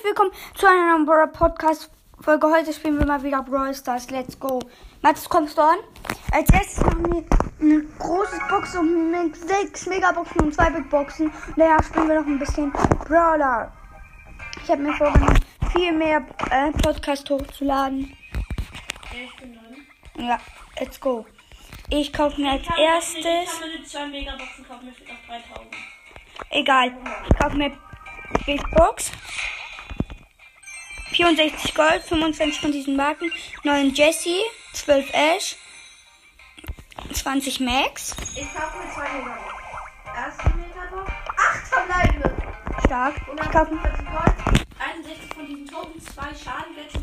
herzlich willkommen zu einer neuen Brawl Podcast Folge. Heute spielen wir mal wieder Brawl Stars. Let's go. Mats, kommst du an? Als erstes machen wir eine große Box und mit sechs Megaboxen und zwei Big Boxen. Daher spielen wir noch ein bisschen Brawler. Ich habe mir vorgenommen, viel mehr äh, Podcast hochzuladen. Ja, let's go. Ich kaufe mir als Ich erstes. kann mir zwei Megaboxen kaufen, mir fehlt noch 3000. Egal. Ich kaufe mir Big Box. 64 Gold, 25 von diesen Marken, 9 Jesse, 12 Ash, 20 Max. Ich kaufe mir zwei Megabox. Erste Megabox. Acht verbleibende. Stark. Ich kaufe 145 Gold. 61 von diesen Token, 2 Schadenwerte,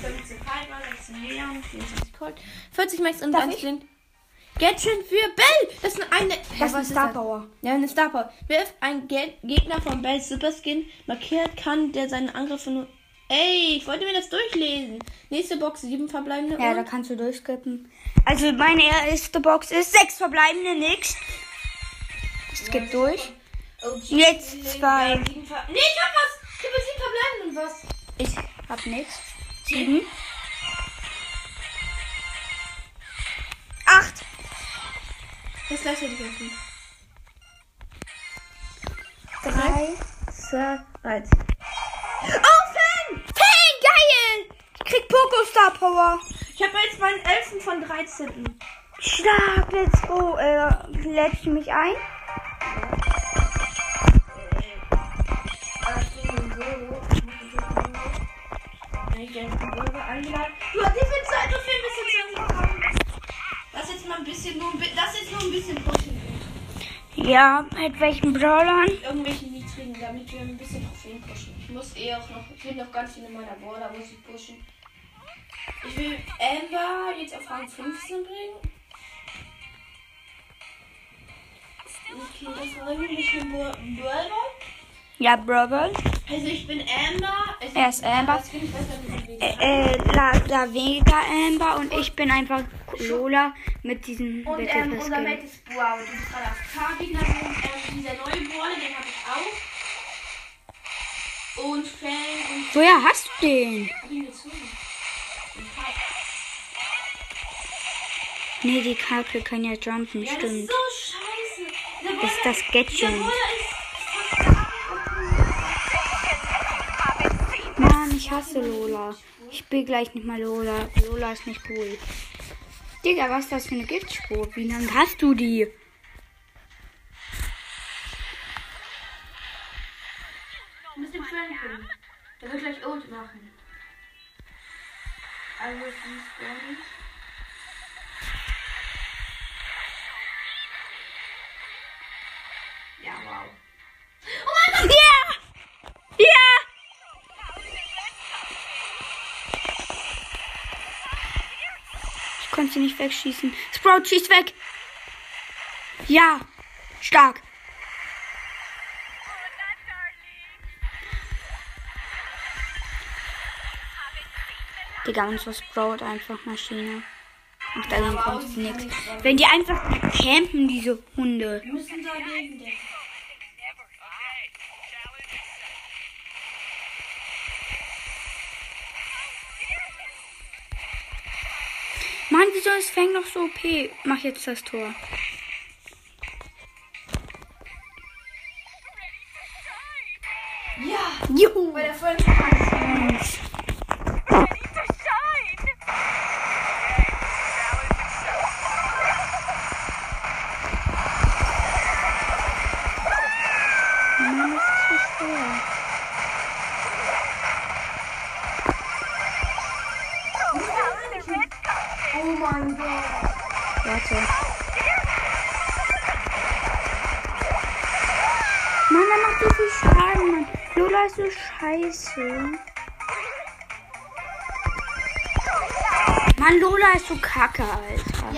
15 Piper, 16 Leon, 24 Colt, 40 Max und Darf 1 ich? Flint. Gadget für Bell! Das ist eine. Das ist was ein Star? Power. Ja, eine Star Power. Wer ein Ge Gegner von Bells Super Skin markiert, kann der seinen Angriff nur. Ey, ich wollte mir das durchlesen. Nächste Box, 7 verbleibende. Ja, da und kannst du durchskippen. Also meine erste Box ist 6 verbleibende, nix. Skip durch. Jetzt zwei. Sieben nee, ich hab was! Ich hab 7 verbleibende und was? Ich hab nix. 7. 8. Das gleiche hätte ich nicht. 3. 2, 1. Oh, Fang, geil! Ich krieg Poco Star Power. Ich habe jetzt meinen 11. von 13. Stark, let's go. Äh, lädst du mich ein? Ich. Du hast viel Zeit du viel bisschen zu? Lass jetzt mal ein bisschen nur ein bisschen. Lass jetzt nur ein bisschen pushen. Ja, mit welchen Brawlern? Irgendwelchen niedrigen, damit wir ein bisschen Trophäen pushen. Ich muss eh auch noch. Ich will noch ganz viele meiner Border muss ich pushen. Ich will Amber jetzt auf Rang 15 bringen. Okay, das war irgendwie ein Brawler. Ja, Brawl. Also ich bin Amber. Also Er ist Amber. Das finde ich besser mit dem Äh, äh, La, La Vega Amber und ich bin einfach Lola mit diesem Und Battle ähm, unser. Mate ist Wow. Du bist gerade auf K-Gegner. Ähm, dieser neue Brawler, den habe ich auch. Und Fang und Woher hast du den? Nee, die Kacke kann ja jumpen, Ja, das ist stimmt. so ist das Gadget. Mann, ich hasse Lola. Ich bin gleich nicht mal Lola. Lola ist nicht cool. Digga, was ist das für eine Giftspur? Wie lange hast du die? Ult machen. Also, ist ehrlich. Ja, wow. Ja! Ja! Ich konnte sie nicht wegschießen. Sprout schießt weg. Ja. Stark. Digga, unsere Sprout einfach Maschine. Ach, dagegen kommt sie nichts. Wenn die einfach campen, diese Hunde. Wir müssen dagegen denken. Mann, wieso ist Fang noch so OP? Mach jetzt das Tor. Ja! Juhu. Bei der vollen scheiße. Mann, Lola ist so kacke, Alter.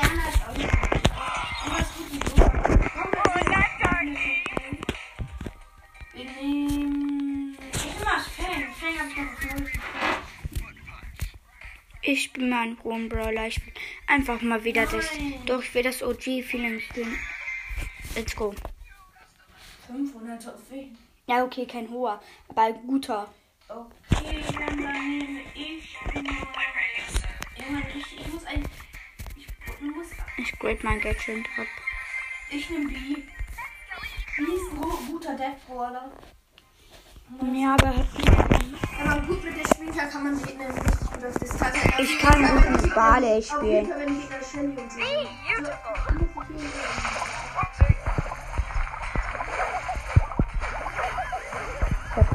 Nehmen. Ich nehme mal auf einen hohen Brawler. Ich will einfach mal wieder das. Doch, ich will das OG-Feeling spielen. Let's go. 500 Trophäen. Ja, okay, kein hoher, aber guter. Okay, dann nehme ich mal. Irgendwann ich, ich muss ein. Ich muss. Ich grade mein Gadget ab. Ich nehme B. B ist ein gu- guter Death Brawler. Ja, aber hat Wenn man gut mit der spielen kann, kann man sie in richtig gut auf Distanz. ich kann gut mit Barley Auf jeden spielen. Fall, wenn die Gegner Shelly und so.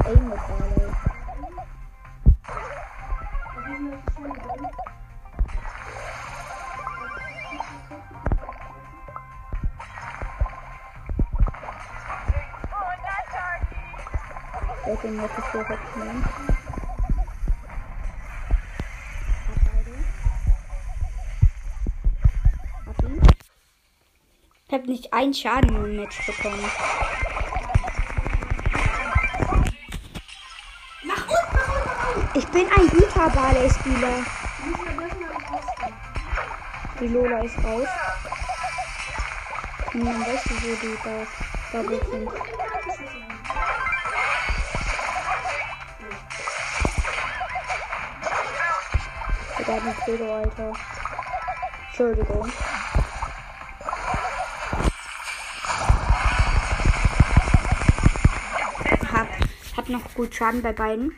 Hab ihn. Ich hab nicht einen Schaden im Match bekommen. Ich bin ein guter Barley-Spieler. Die Lola ist raus. Weißt du, wo die da, da sind. Ich hat einen Pedo, Alter. Entschuldigung. Hab, hab noch gut Schaden bei beiden.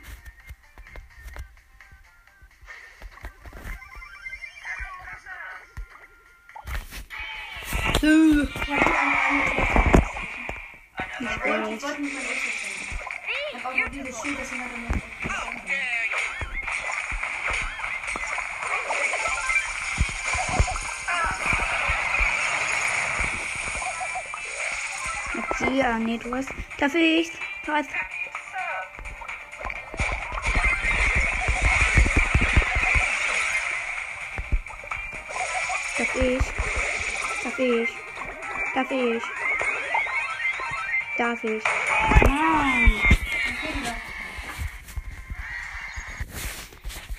Ah, nee, du hast. Darf ich? Darf ich? Darf ich? Darf ich? Nein.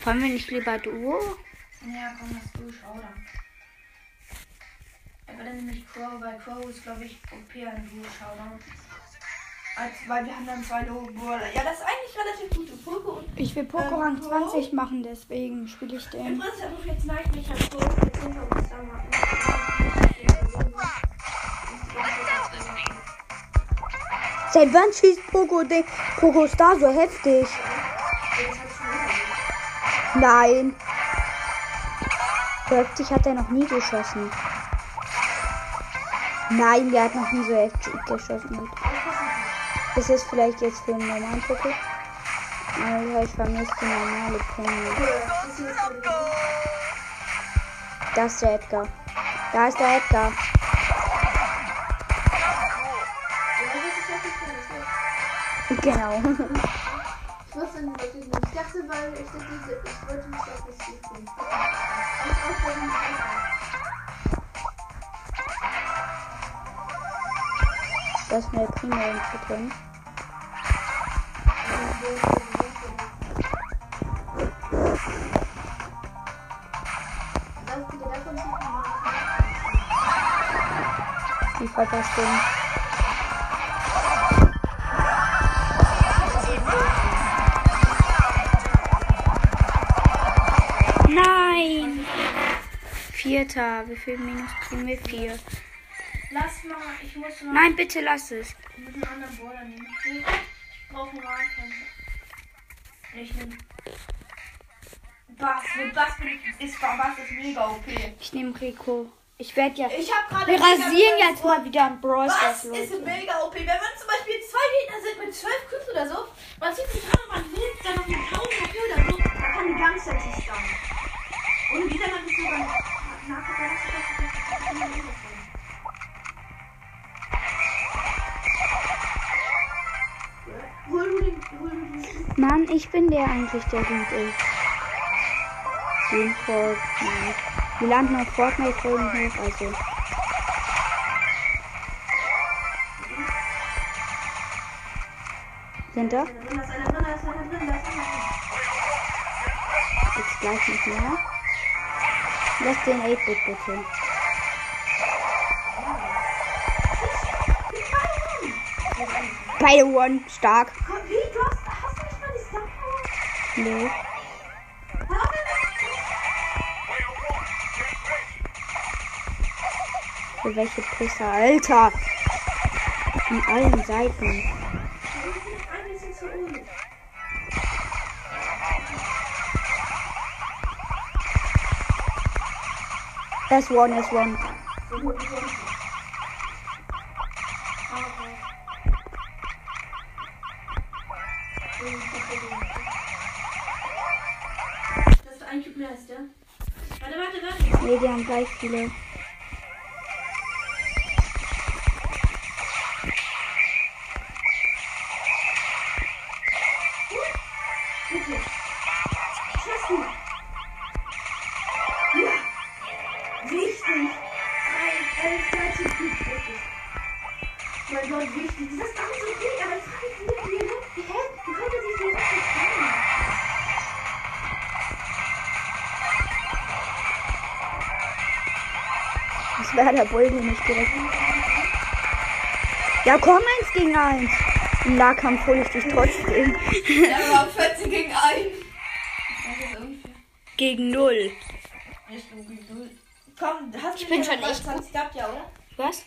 Wollen wir nicht lieber Duo? Ja, komm, lass du, schau dann. Aber dann nehme ich Crow, weil Crow ist, glaube ich, OP an du, schau dann. Als, weil wir haben dann zwei Low-Brawler. Ja, das ist eigentlich relativ gute Poke und Ich will Poco Ähm, Rang Crow? 20 machen, deswegen spiele ich den. Prinzip rufe jetzt Nightmare Crow jetzt hinter uns da mal. Seit wann schießt Poco den Poco Star so heftig? Nein. So heftig hat er noch nie geschossen. Nein, der hat noch nie so heftig geschossen. Ist es vielleicht jetzt für einen normalen Poco? Alter, ich vermisse die normale Penny. Da ist der Edgar. Da ist der Edgar. Genau. Ich wusste nicht, was ich nicht. Ich dachte, weil ich dachte, ich wollte mich auf das Spiel spielen. Ich wollte nicht Da ist Primo irgendwo drin. Das man. Die verpasst den. Nein! Vierter. Wie viel Minus kriegen wir? Vier. Lass mal, ich muss noch Nein, bitte lass es. einen anderen Brawler nehmen. Ich brauche einen Nehme. Bass, mit Bass bin ich, ist Bass ist mega OP. Ich nehme Rico. Ich werde ja. Ich habe gerade. Wir rasieren jetzt mal wieder ein Brawl Stars, ist Leute. mega OP? Wenn man zum Beispiel zwei Gegner sind mit zwölf Cubes oder so, man zieht sich an und man nimmt dann noch eine 1000 OP oder so, man kann die ganze Zeit ich bin der eigentlich, der gut ist. Den Fortnite. Wir landen auf Fortnite-Folgen hoch, also. Sind da? Jetzt gleich nicht mehr. Lass den 8-Bit bitte. Beide One, stark. Komm, wie, du hast, hast du nicht mal die Star Power? Nö. Für welche Pisser, Alter? Von allen Seiten. Ein bisschen zu unnötig. S1, S1. Warte. Nee, die Bull, den ich direkt. Ja, komm, eins gegen eins. Im Nahkampf hole ich dich trotzdem. Ja, aber 14 gegen 1. Das ist unfair. Gegen null. Ich bin gegen. Komm, hast du bin nicht schon echt 20 gehabt, ja, oder? Was?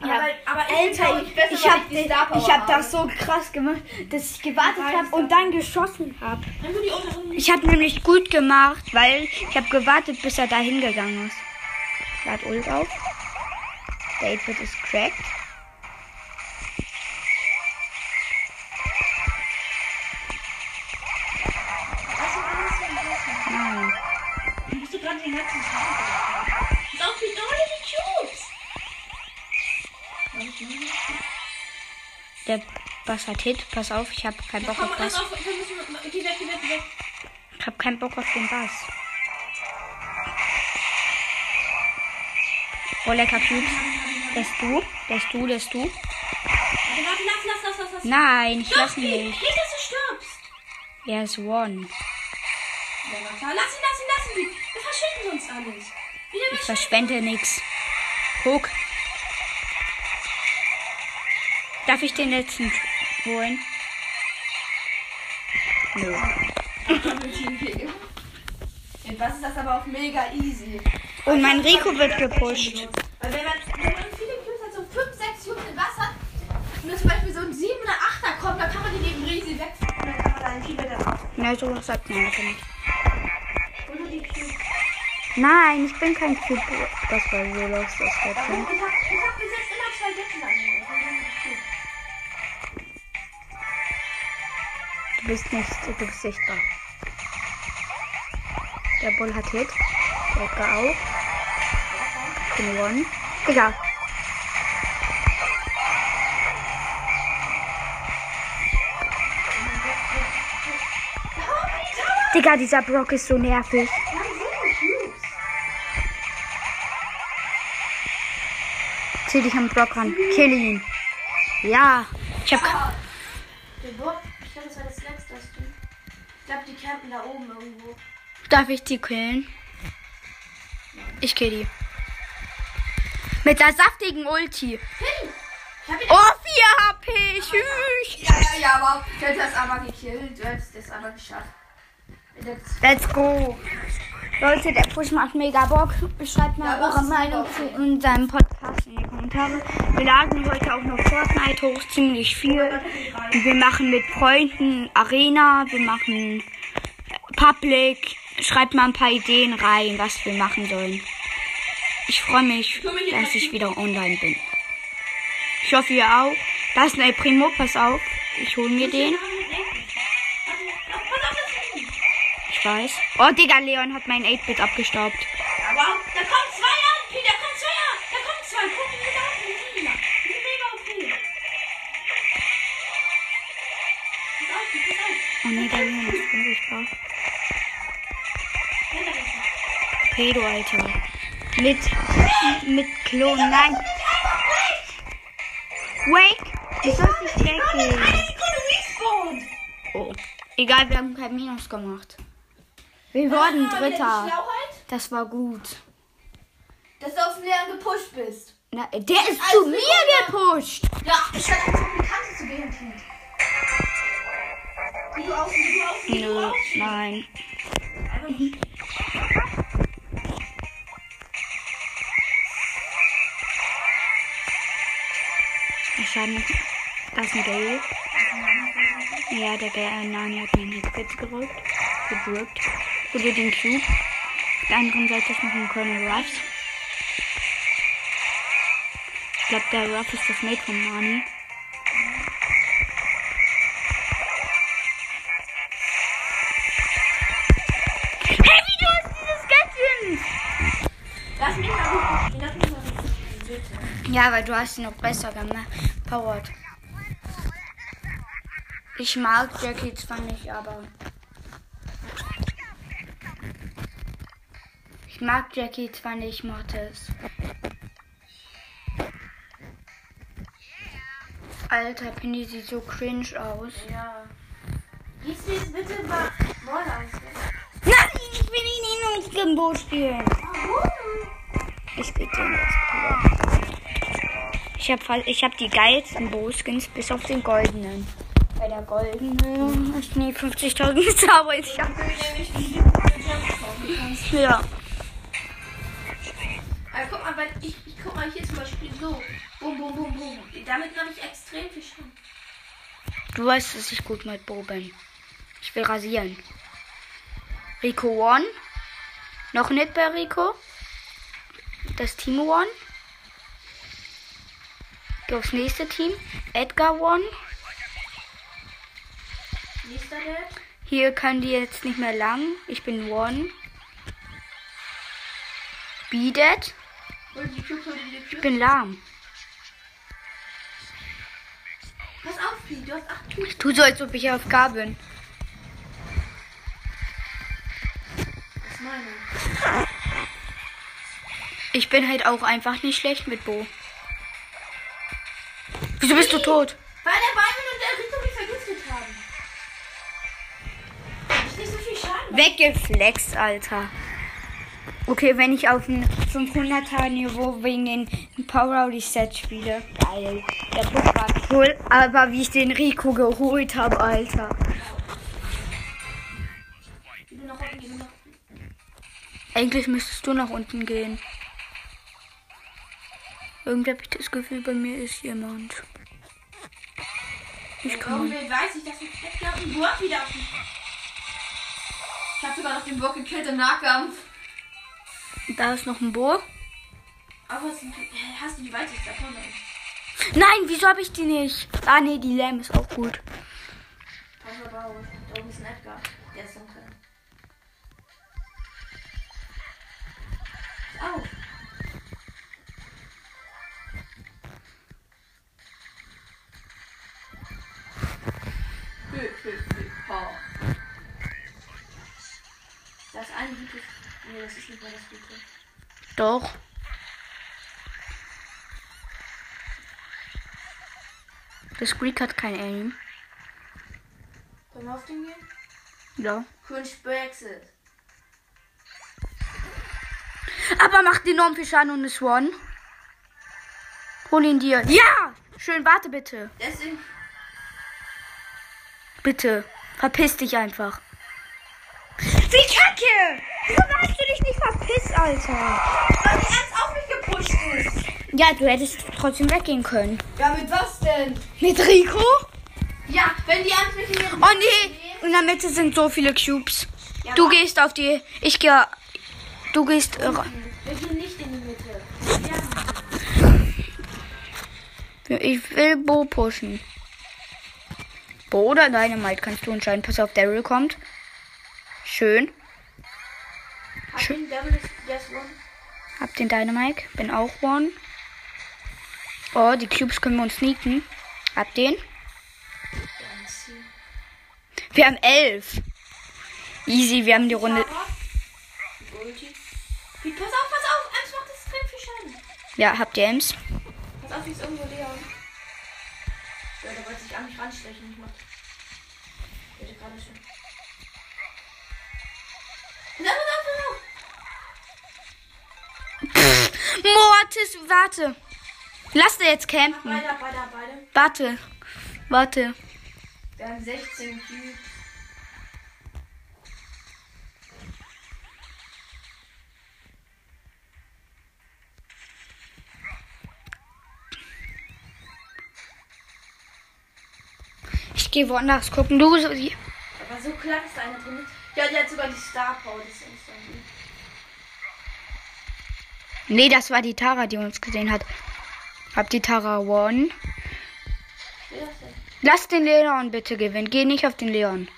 Aber, Ja. aber ich bin, Alter, ich, besser, ich weil hab, die Star Power ich hab habe. das so krass gemacht, dass ich gewartet Ich habe und dann geschossen habe. Die Ich habe nämlich gut gemacht, weil ich habe gewartet, bis er da hingegangen ist. Lad Ult auf. Der 8-Bit ist cracked. Nein. musst du gerade den ganzen Tag. Ist auch wie dolle die Cubes. Der Bass hat Hit. Pass auf, ich habe keinen Bock auf Bass. Ich habe keinen Bock auf den Bass. Oh, lecker Cubes. Lässt du? Lässt du? Lässt du? Warte, warte, lass, lass, lass, lass, lass. Nein, ich Doch, lass ihn nicht. nicht. Dass du stirbst. Er ist one. Ja, na klar. Lass ihn, lass ihn, lass ihn. Wir verschicken sonst alles. Wieder Ich verschwende nix. Guck. Darf ich den letzten holen? Nö. Was ist das aber auch mega easy. Und mein Rico wird gepusht. Weil wenn man, wenn man viele Cubes hat, so 5, 6 Cubes im Wasser, und zum Beispiel so ein 7 oder 8er kommt, dann kann man die neben Riesi wegfahren und dann kann man da ein mit der Na, sowas sagt man nicht. Oder die Cubes. Nein, ich bin kein Typ. Das war so los, das wird Ich hab, schon. ich hab bis jetzt immer zwei Sätze lang. Du bist nicht, du bist sichtbar. Der Bull hat Hit. Der Edgar auch. Bin one. Digga. Digga, dieser Brock ist so nervig. Zieh dich am Brock ran. Kill ihn. Ja. Ich hab. ich glaube, das war das letzte. das. Ich glaube, die campen da oben irgendwo. Darf ich die killen? Ich kill die. Mit der saftigen Ulti. Ihn. Oh, 4 HP. Tschüss. Ja, ja, ja, aber du hättest das aber gekillt. Du hättest das aber geschafft. Jetzt- Let's go. Leute, der Push macht mega Bock. Schreibt mal Ja, eure Meinung zu unserem Podcast in die Kommentare. Wir laden heute auch noch Fortnite hoch, ziemlich viel. Wir machen mit Freunden Arena, wir machen Public. Schreibt mal ein paar Ideen rein, was wir machen sollen. Ich freue mich, dass ich wieder online bin. Ich hoffe, ihr auch. Da ist ein Primo, pass auf. Ich hole mir den. Ich weiß. Oh, Digga, Leon hat mein 8-Bit abgestaubt. Da kommt zwei an. Da kommt zwei an. Da kommt zwei. Guck, die sind. Die mega auf. Oh nee, der Leon ist unsichtbar. Pedo, Alter. Mit, mit Klon. Nein. Wake. Du sollst nicht weggehen. Oh. Egal, wir haben kein Minus gemacht. Wir wurden Ah, Dritter. Das war gut. dass du auf den Leeren gepusht bist. Na, der ist zu mir gepusht. Ja, ich hatte einfach die Kante zu gehen. Geh du außen, geh du außen. Nö, nein. Schaden. Da ist ein Gale. Ja, der Gale, äh, Nani hat einen Hitspitz gerückt. Gedrückt. Oder den Cube. Auf der anderen Seite ist noch ein Colonel Ruffs. Ich glaube, der Ruff ist das Mate von Nani. Ja, weil du hast ihn noch besser gepowert. Ich mag Jackie zwar nicht, aber. Ich mag Jackie zwar nicht, Mortis. Alter, Penny sieht so cringe aus. Ja. Du jetzt bitte mal Mord aus? Nein, ich will ihn nicht mit dem Boot spielen. Warum? Ich jetzt pur. Ich habe ich hab die geilsten Bo-Skins bis auf den goldenen. Bei der goldenen ist nie 50.000 gezaubert. Ich hab, Ich kannst. ja. Aber guck mal, weil ich, ich guck mal hier zum Beispiel so. Bum, bum, bum, bum. Damit habe ich extrem viel Schaden. Du weißt, dass ich gut mit Bo bin. Ich will rasieren. Rico One. Noch nicht bei Rico. Das Team One. Geh aufs nächste Team. Edgar One. Nächster Dad. Hier kann die jetzt nicht mehr lang. Ich bin One. Be dead. Ich bin lahm. Pass auf, Pi, du hast acht Cubes. Tu so, als ob ich auf K bin. Ich bin halt auch einfach nicht schlecht mit Bo. Wieso bist du tot? Weil der Byron und der Rico mich vergiftet haben. Ich nicht so viel Schaden. Weggeflext, Alter. Okay, wenn ich auf ein 500er Niveau wegen den Power Reset spiele. Geil. Der Buch war cool, aber wie ich den Rico geholt habe, Alter. Ich bin noch unten, ich bin noch Eigentlich müsstest du nach unten gehen. Irgendwie habe ich das Gefühl, bei mir ist jemand. Ich kann. weiß ich, dass ich Edgar und Burg wieder auf mich. Ich hab sogar noch den Burg gekillt im Nahkampf. Da ist noch ein Bo. Aber hast du, hast du die weiteste davon? Nein, wieso habe ich die nicht? Ah, nee, die Lamb ist auch gut. Auf. Da oben ist ein Edgar. Der ist dunkel. Au. Das eine gutes. Nee, das ist nicht mehr das gute. Doch. Das Greek hat kein Aim. Können wir auf den gehen? Ja. Kunst Brexit. Aber macht enorm viel Schaden und ist One. Hol ihn dir. Ja! Schön, warte bitte. Deswegen. Bitte. Verpiss dich einfach. Wie kacke! Wieso hast du dich nicht verpisst, Alter? Weil die Ernst auf mich gepusht ist. Ja, du hättest trotzdem weggehen können. Ja, mit was denn? Mit Rico? Ja, wenn die Ernst mich in ihrem Oh nee, in der Mitte sind so viele Cubes. Du gehst auf die. Ich gehe. Du gehst. äh, Wir gehen nicht in die Mitte. Ja. Ich will Bo pushen. Bo oder Dynamite kannst du entscheiden. Pass auf, Daryl kommt. Schön. One. Hab den Dynamite. Bin auch One. Oh, die Cubes können wir uns sneaken. Hab den. Wir haben elf. Easy, wir haben die Runde. Pass auf, pass auf. Ernst macht extrem viel Schaden. Ja, habt ihr Ems? Pass auf, ist irgendwo Leon. Mortis, warte. Lass der jetzt campen. Weiter, weiter, weiter. Warte. Warte. Wir haben 16 Cubes. Ich gehe woanders gucken. Du so. Aber so klar ist einer drin. Ja, die hat sogar die Star Power. Das ist irgendwie. Nee, das war die Tara, die uns gesehen hat. Hab die Tara denn? Lass den Leon bitte gewinnen. Geh nicht auf den Leon.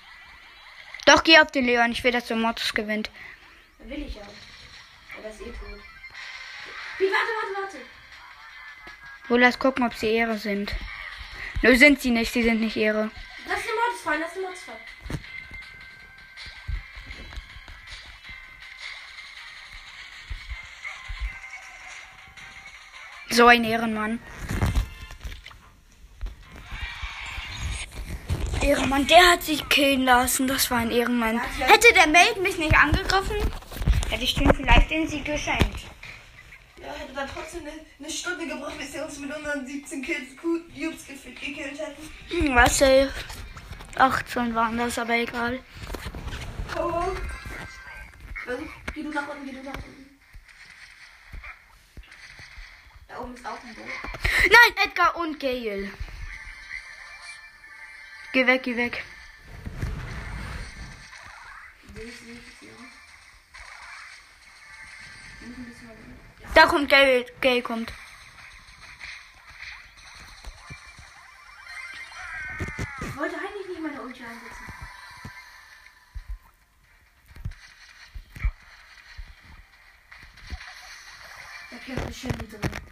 Doch, geh auf den Leon. Ich will, dass der Mortis gewinnt. Will ich ja. Ja, das ist eh tot. Wie, warte, warte, warte. Wo lass gucken, ob sie Ehre sind. Nö, sind sie nicht. Sie sind nicht Ehre. Lass den Mords fallen, lass den Mords fallen. So ein Ehrenmann. Ehrenmann, der hat sich killen lassen. Das war ein Ehrenmann. Hätte der Mate mich nicht angegriffen, hätte ich ihm vielleicht den Sieg geschenkt. Ja, hätte dann trotzdem eine, eine Stunde gebraucht, bis wir uns mit unseren 17 Kills gut Cubes ge- gekillt hätten. Hm, was safe. 18 waren das, aber egal. Oh. Geh du nach unten, geh du nach unten. Da oben ist auch ein Boot. Nein, Edgar und Gail. Geh weg, geh weg. Da kommt Gail. Gail kommt. Ich wollte eigentlich nicht meine Ulti einsetzen. Da kämpft Shelly drin.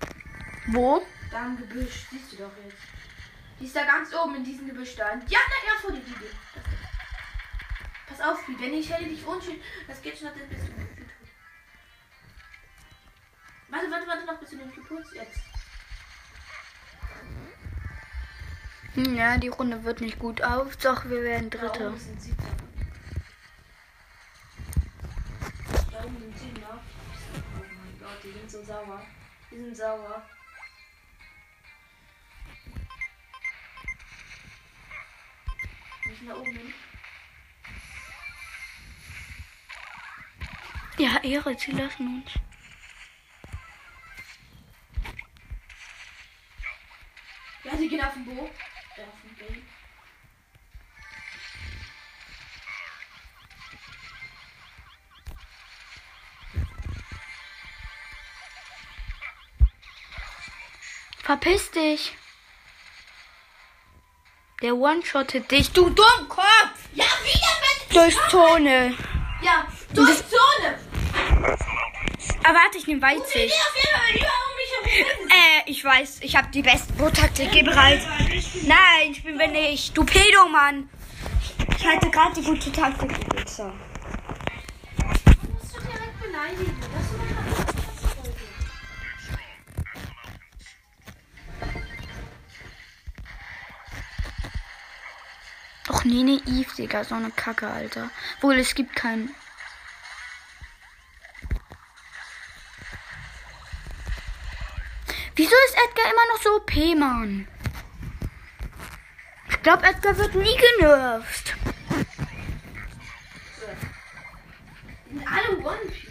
Wo? Da im Gebüsch, siehst du doch jetzt. Die ist da ganz oben in diesem Gebüsch da. Ja, nein, ja, vor dir, geht. Pass auf, Piet, wenn die Shelly dich unschön, das geht schon, dann bist du tot. Warte, warte, warte noch, bis du den Impuls jetzt. Hm, Ja, die Runde wird nicht gut auf. Doch, wir werden Da Dritte. oben sind Siebter. Da oben sind Siebter. Oh mein Gott, die sind so sauer. Die sind sauer. Da oben hin? Ja, Ehre, sie lassen uns. Ja, sie gehen auf den Boot. Äh, auf den Boot. Verpiss dich. Der One-Shottet dich, du Dummkopf! Ja, wieder mit. Durch Zone. Ja, durch Zone. Ah, warte, ich nehme Weitsicht. Äh, ich weiß, ich habe die beste Boot-Taktik. Geh bereit. Nein, ich bin wir nicht. Du Pedomann. Ich hatte gerade die gute Taktik. du Wichser. Du musst doch direkt beleidigen. Nee, nee, Eve, Digga, so eine Kacke, Alter. Wohl, es gibt keinen. Wieso ist Edgar immer noch so OP, Mann? Ich glaube, Edgar wird nie genervt. Alle One-Piece.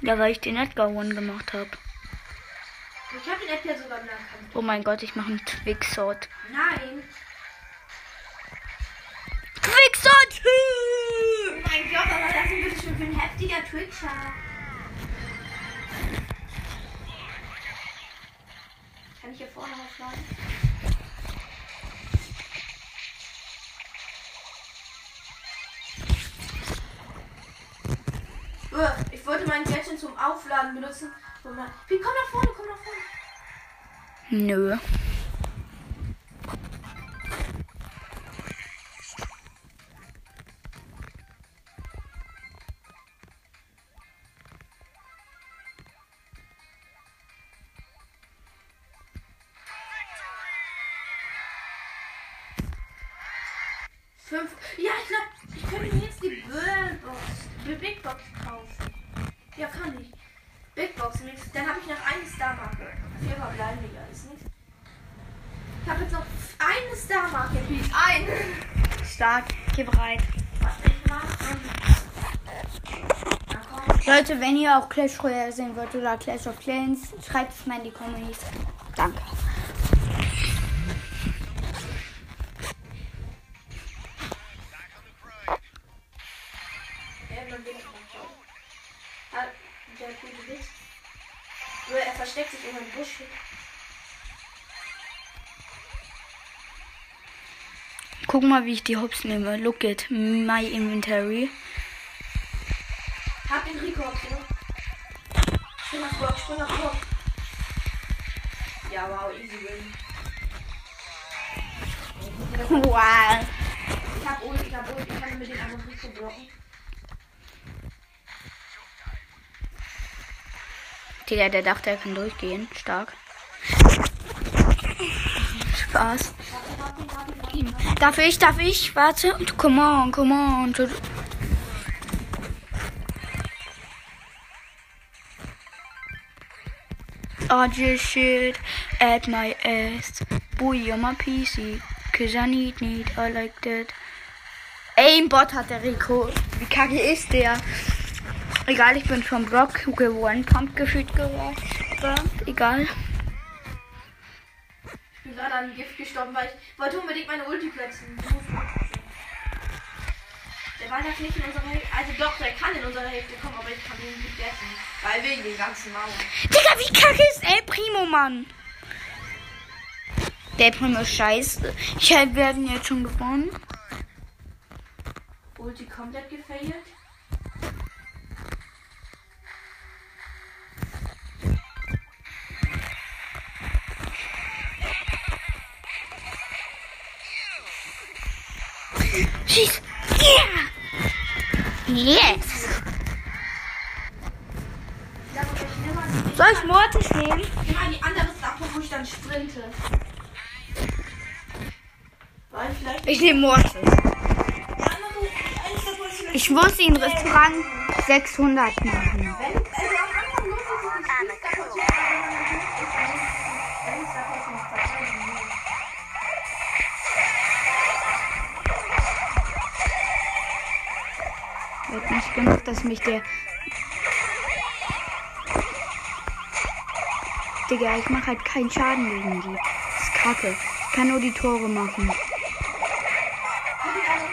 Ja, weil ich den Edgar One gemacht habe. Ich hab den ja sogar Nahkampf. Oh mein Gott, ich mache einen Quicksort. Nein. Quicksort! Oh mein Gott, aber das ist bitte schon für ein heftiger Twitcher. Kann ich hier vorne aufladen? Uah, Ich wollte mein Gadget zum Aufladen benutzen. Wie, komm nach vorne, komm nach vorne. Nö. ihr auch Clash Royale sehen wollt oder Clash of Clans, schreibt es mal in die Kommentare. Danke. Nur er versteckt sich in einem Busch. Guck mal, wie ich die Hops nehme. Look at my inventory. Hab den Rico Hops Spring auf Block, spring auf Block. Ja, wow, easy win. Wow. Ich hab Ult, ich hab Ult, ich kann mit dem einfach Rico blocken. Digga, der dachte, er kann durchgehen. Stark. Spaß. Darf ich, darf ich? Warte. Come on, come on. Just shit at my ass. Boy on my PC. Cause I need, need, I like that. Aimbot hat der Rico. Wie kacke ist der? Egal, ich bin vom Brock gewonnen. Pump gefühlt geworden. Egal. Ich bin gerade an Gift gestorben, weil ich wollte unbedingt meine Ulti platzen. Der war das nicht in unserer Hälfte. Also doch, der kann in unserer Hälfte kommen, aber ich kann ihn nicht dessen. Weil wegen den ganzen Mauern. Digga, wie kacke ist El Primo, Mann? Der Primo ist scheiße. Ich wir werden jetzt schon gewonnen. Ulti komplett gefailt. Schieß. Yeah. Yes. Soll ich Mortis nehmen? Ich nehme mal die andere Sache, wo ich dann sprinte. Ich nehme Mortis. Ich Ich muss ihn Restaurant 600 machen. Genug, dass mich der. Digga, ich mache halt keinen Schaden gegen die. Das ist kacke. Ich kann nur die Tore machen. Hab ich aber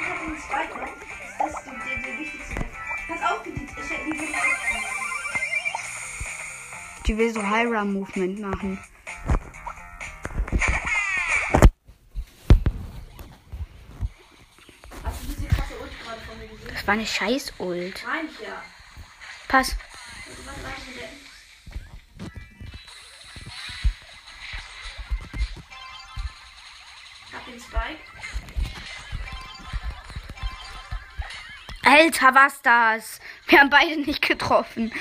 ich hab war eine Scheiß-Ult. Nein, ja. Pass. Alter, was das? Wir haben beide nicht getroffen.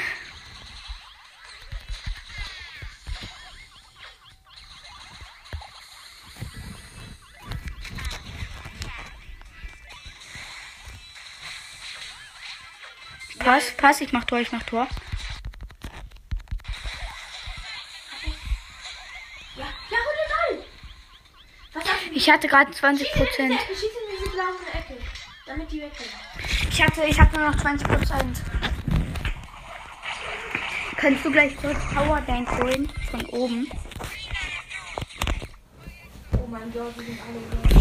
Pass, pass, ich mach Tor, ich mach Tor. Ich hatte gerade 20 Schieß in Prozent. Ich hatte, ich hatte nur noch 20 Prozent. Kannst du gleich kurz Power Bank holen von oben? Oh mein Gott, die sind alle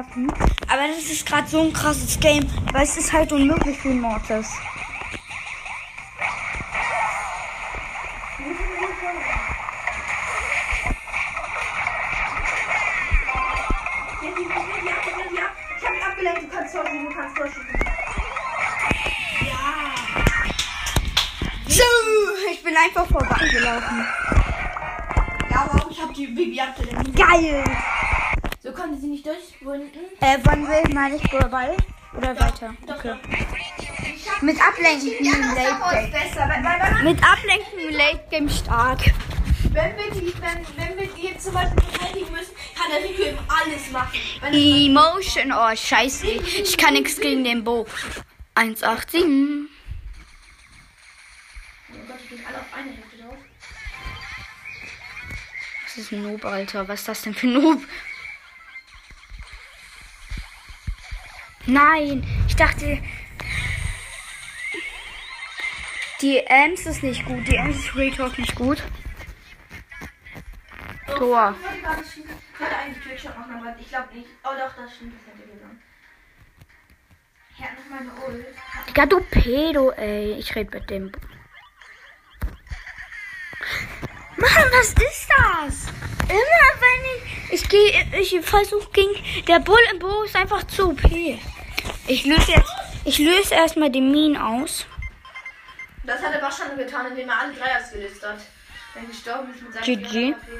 schaffen. Aber das ist gerade so ein krasses Game, weil es ist halt unmöglich für Mortis. Abgelenkt. So, ich bin einfach vorbeigelaufen. Ja, aber ich hab die Bibi-Jagd in Geil. So konnte sie nicht durchsprinten. Äh, wann nicht Ball? Oder weiter? Doch, Okay. doch. Mit Ablenken im Late Game. besser, weil, weil, weil Mit Ablenken im Late Game stark. wenn, wir die, wenn, wenn wir die jetzt zum Beispiel verteidigen müssen, kann der Rico eben alles machen. Emotion, oh scheiße. Ich kann nichts gegen den Bo. 187. Oh Gott, die gehen alle auf eine Hälfte drauf. Was ist ein Noob, Alter. Was ist das denn für ein Noob? Nein, ich dachte. Die Ems ist nicht gut. Die Ems ist Real Talk nicht gut. Tor. Ich wollte. Ich eigentlich Trickshot machen, aber ich glaube nicht. Oh doch, das stimmt. Das hätte gegangen. Er hat noch meine Ult. Digga, du Pedo, ey. Ich red mit dem. Mann, was ist das? Immer wenn ich. Ich gehe. Ich versuche gegen. Der Bull im Bo ist einfach zu OP. Ich löse jetzt. Ich löse erstmal den Minen aus. Das hat er aber schon getan, indem er alle drei ausgelöst hat. Wenn gestorben ist mit seinem GG. 400 HP.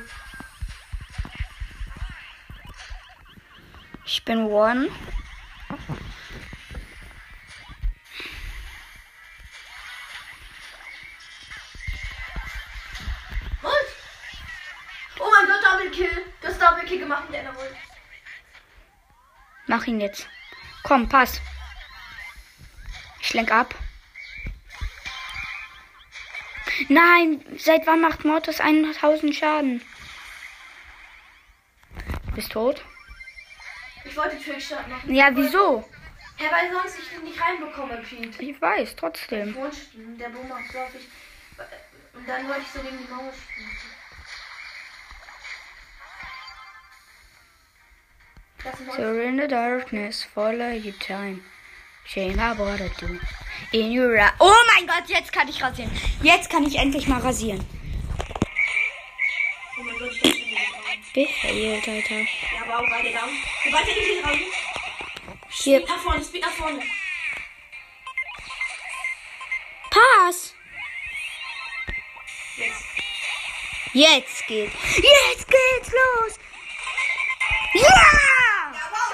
Ich bin One. Und? Oh mein Gott, Double Kill. Das Double Kill gemacht mit einer. Mach ihn jetzt. Komm, pass. Ich lenk ab. Nein, seit wann macht Mortis 1000 Schaden? Du bist tot? Ich wollte Trickshot machen. Ja, wieso? Ja, weil sonst ich den nicht reinbekomme, Pete. Ich weiß, trotzdem. Wunsch, der Boom macht ich. Und dann wollte ich so gegen die Mauer spielen. So in the darkness, follow your time. Shame I I do. In your. Oh mein Gott, jetzt kann ich rasieren. Jetzt kann ich endlich mal rasieren. Oh mein Gott, ich. Befehlt, Alter. Ja, aber auch beide down. Wir beide nicht raus. Hier, Speed nach vorne, Speed nach vorne. Pass. Jetzt. Jetzt geht. Jetzt geht's los. Ja! Wow,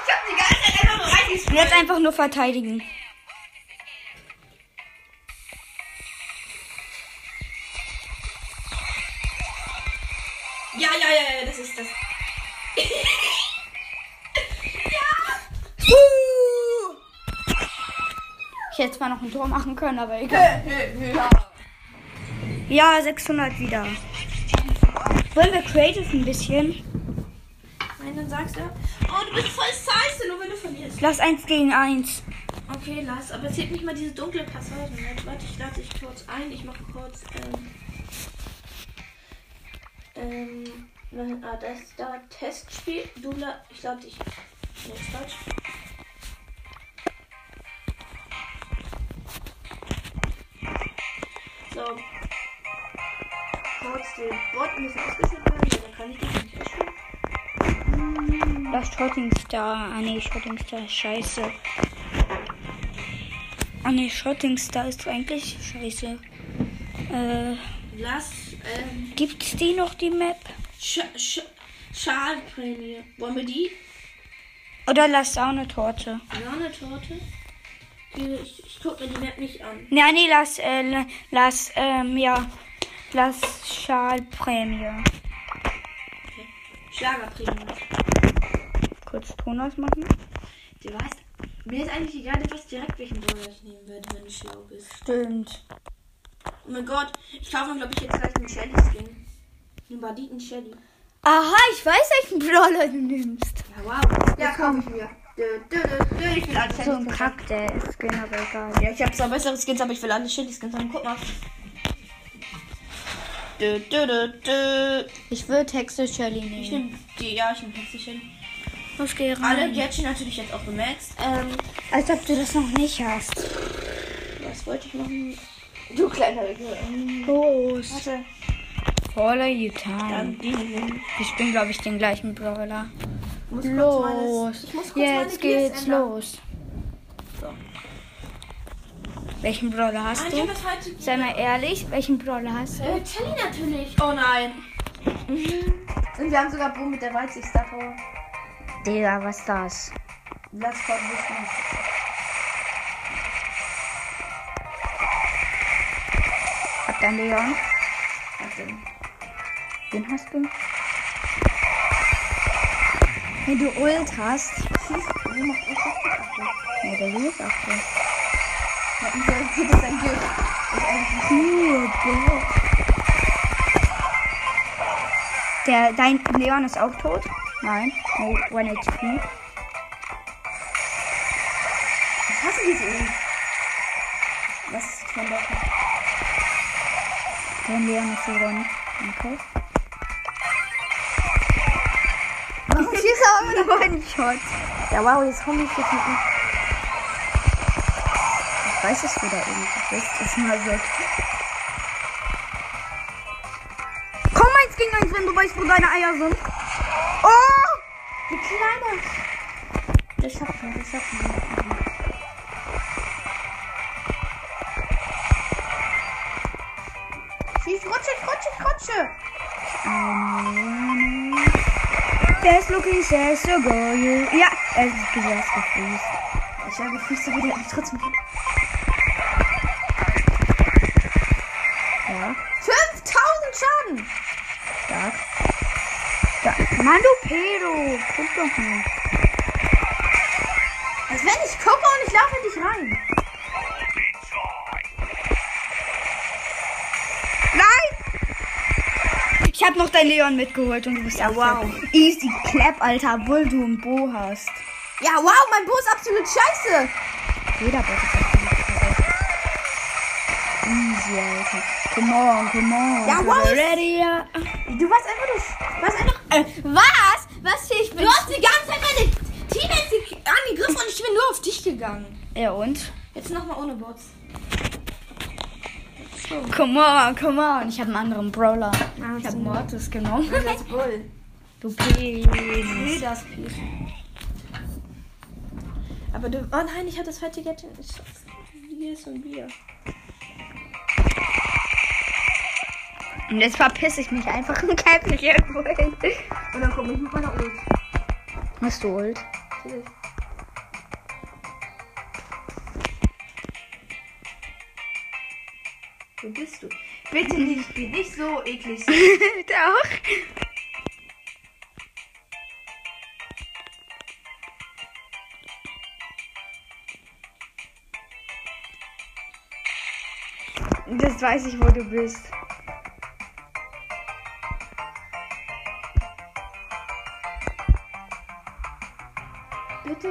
ich hab die ganze Zeit einfach nur reingespielt. Jetzt einfach nur verteidigen. Ja, ja, ja, ja, das ist das. Ich hätte zwar noch ein Tor machen können, aber egal. Ja, 600 wieder. Wollen wir creative ein bisschen? Nein, dann sagst du, oh, du bist voll scheiße, nur wenn du verlierst. Lass 1 gegen 1. Okay, lass, aber zählt nicht mal diese dunkle Passage. ne? Warte, ich lade dich kurz ein. Ich mache kurz, ähm, ähm, nein, ah, das ist da Testspiel. Du, la ich lade dich. Nee, falsch. So. Kurz den Bot müssen ausgeführt werden, dann kann ich dich nicht ausführen. Das Shotting Star. Ah nee, Shotting Star ist scheiße. Ah nee, Shotting Star ist eigentlich scheiße. Äh, Lass, ähm, gibt's die noch, die Map? Sch Sch Schalprämie. Wollen wir die? Oder lass Saunetorte? Ja, eine Torte. Die- Ich, ich guck mir die Map nicht an. Ja, nee, lass, äh, la- lass, ähm, ja. Lass Schalprämie. Schlagerprämie. Kurz Ton ausmachen. Du weißt, mir ist eigentlich egal, du weißt direkt, welchen Brawler ich nehmen werde, wenn du schlau bist. Stimmt. Oh mein Gott, ich kaufe mir, glaube ich, jetzt gleich einen Shelly-Skin. Den Banditen Shelly. Aha, ich weiß, welchen Brawler du nimmst. Ja, wow. Ja, kaufe ich mir. Dö, dö, dö, dö, Ich will alle So ein. Kack, der Skin, aber egal. Ja, ich habe zwar bessere Skins, aber ich will alle Shelly-Skins haben. Guck mal. Ich würde Texte Shelly Ich nehmen. nehme die, ja, ich nehme Hexe Shelly. Los, geh rein. Alle Gadget natürlich jetzt auch gemaxt. Ähm, Als ob du das noch nicht hast. was wollte ich machen? Du kleiner Los. Warte. Dann die. Ich bin, glaube ich, den gleichen Brawler. Los. Jetzt geht's los. So. Welchen Brawler hast hab du? Sei mal ehrlich, welchen Brawler hast du? Äh, Shelly natürlich. Oh nein. Und wir haben sogar Boom mit der Weitsigstar Power. Digga, was ist das? Lass Gott wissen. Hat dein Leon? Was denn? Den hast du? Wenn du Ult hast. Wie macht ich das? Ja, der hier ist auch drin. Ja, wieso geht das ein Gift? Das ist eigentlich Cool, Bro. Der, dein Leon ist auch tot? Nein. Oh, 1 HP. Ich hasse diese Ult. Was ist für ein Locker? Dein Leon ist gewonnen. Okay. Warum schießt er immer noch? One-Shot. Ja, wow, jetzt komme ich jetzt mit. Ich weiß, dass du da irgendwo bist. Ist mal weg. Komm eins gegen eins, wenn du weißt, wo deine Eier sind. Oh! Die Kleine. Das schafft man, das schafft man. Schieß, rutsche, rutsche, rutsche. Best looking says so go you. Ja, er ist gefreest. Ich habe gefreest, aber der hat mich trotzdem. Mann, du Pedo. Guck doch nicht. Als wenn ich gucke und ich laufe in dich rein. Nein! Ich hab noch dein Leon mitgeholt und du bist ja wow. Easy Clap, Alter, obwohl du ein Bo hast. Ja, wow, mein Bo ist absolut scheiße. Jeder Bot ist absolut perfekt. Easy, Alter. Come on, come on. Ja, wow. Ready. Du warst einfach nur. Was? Was? Ich bin. Du hast die ganze Zeit meine Teammates angegriffen und ich bin nur auf dich gegangen. Ja, und? Jetzt nochmal ohne Bots. Come on, come on. Ich habe einen anderen Brawler. Ah, Ich habe so. Mortis genommen. Let's Bull. Du Penis. Nee, das Piep. Aber du. Oh nein, ich habe das fette Gadget. Ich Hier ist ein Bier. Und jetzt verpiss ich mich einfach und kämpfe mich irgendwo hin. Und dann komme ich mit meiner Ult. Hast du Ult? Natürlich. Wo bist du? Bitte nicht, geh nicht so eklig. Doch. Das weiß ich, wo du bist.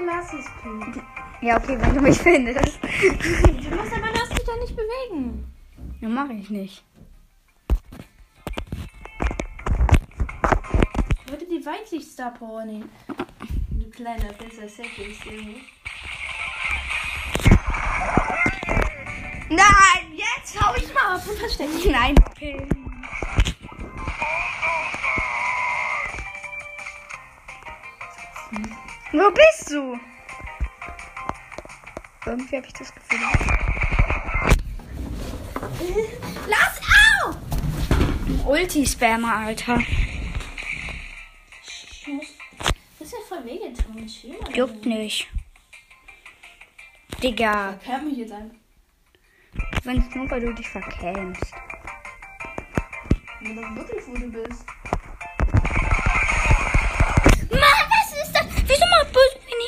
Lass es, Pete. Ja, okay, wenn du mich findest. Du musst aber lass dich doch nicht bewegen. Ja, mache ich nicht. Ich wollte die Weitsicht-Star Power nehmen. Du kleiner Pisser, Settings, Junge. Nein, Jetzt hau ich mal auf und versteck dich. Nein, okay. Wo bist du? Irgendwie habe ich das Gefühl. Lass auf! Ulti-Spammer, Alter. Das ist ja voll wehgetan. Juckt nicht. Digga, Hör mich jetzt an. wenn es nur, weil du dich verkämst. Wenn du wirklich wo du bist.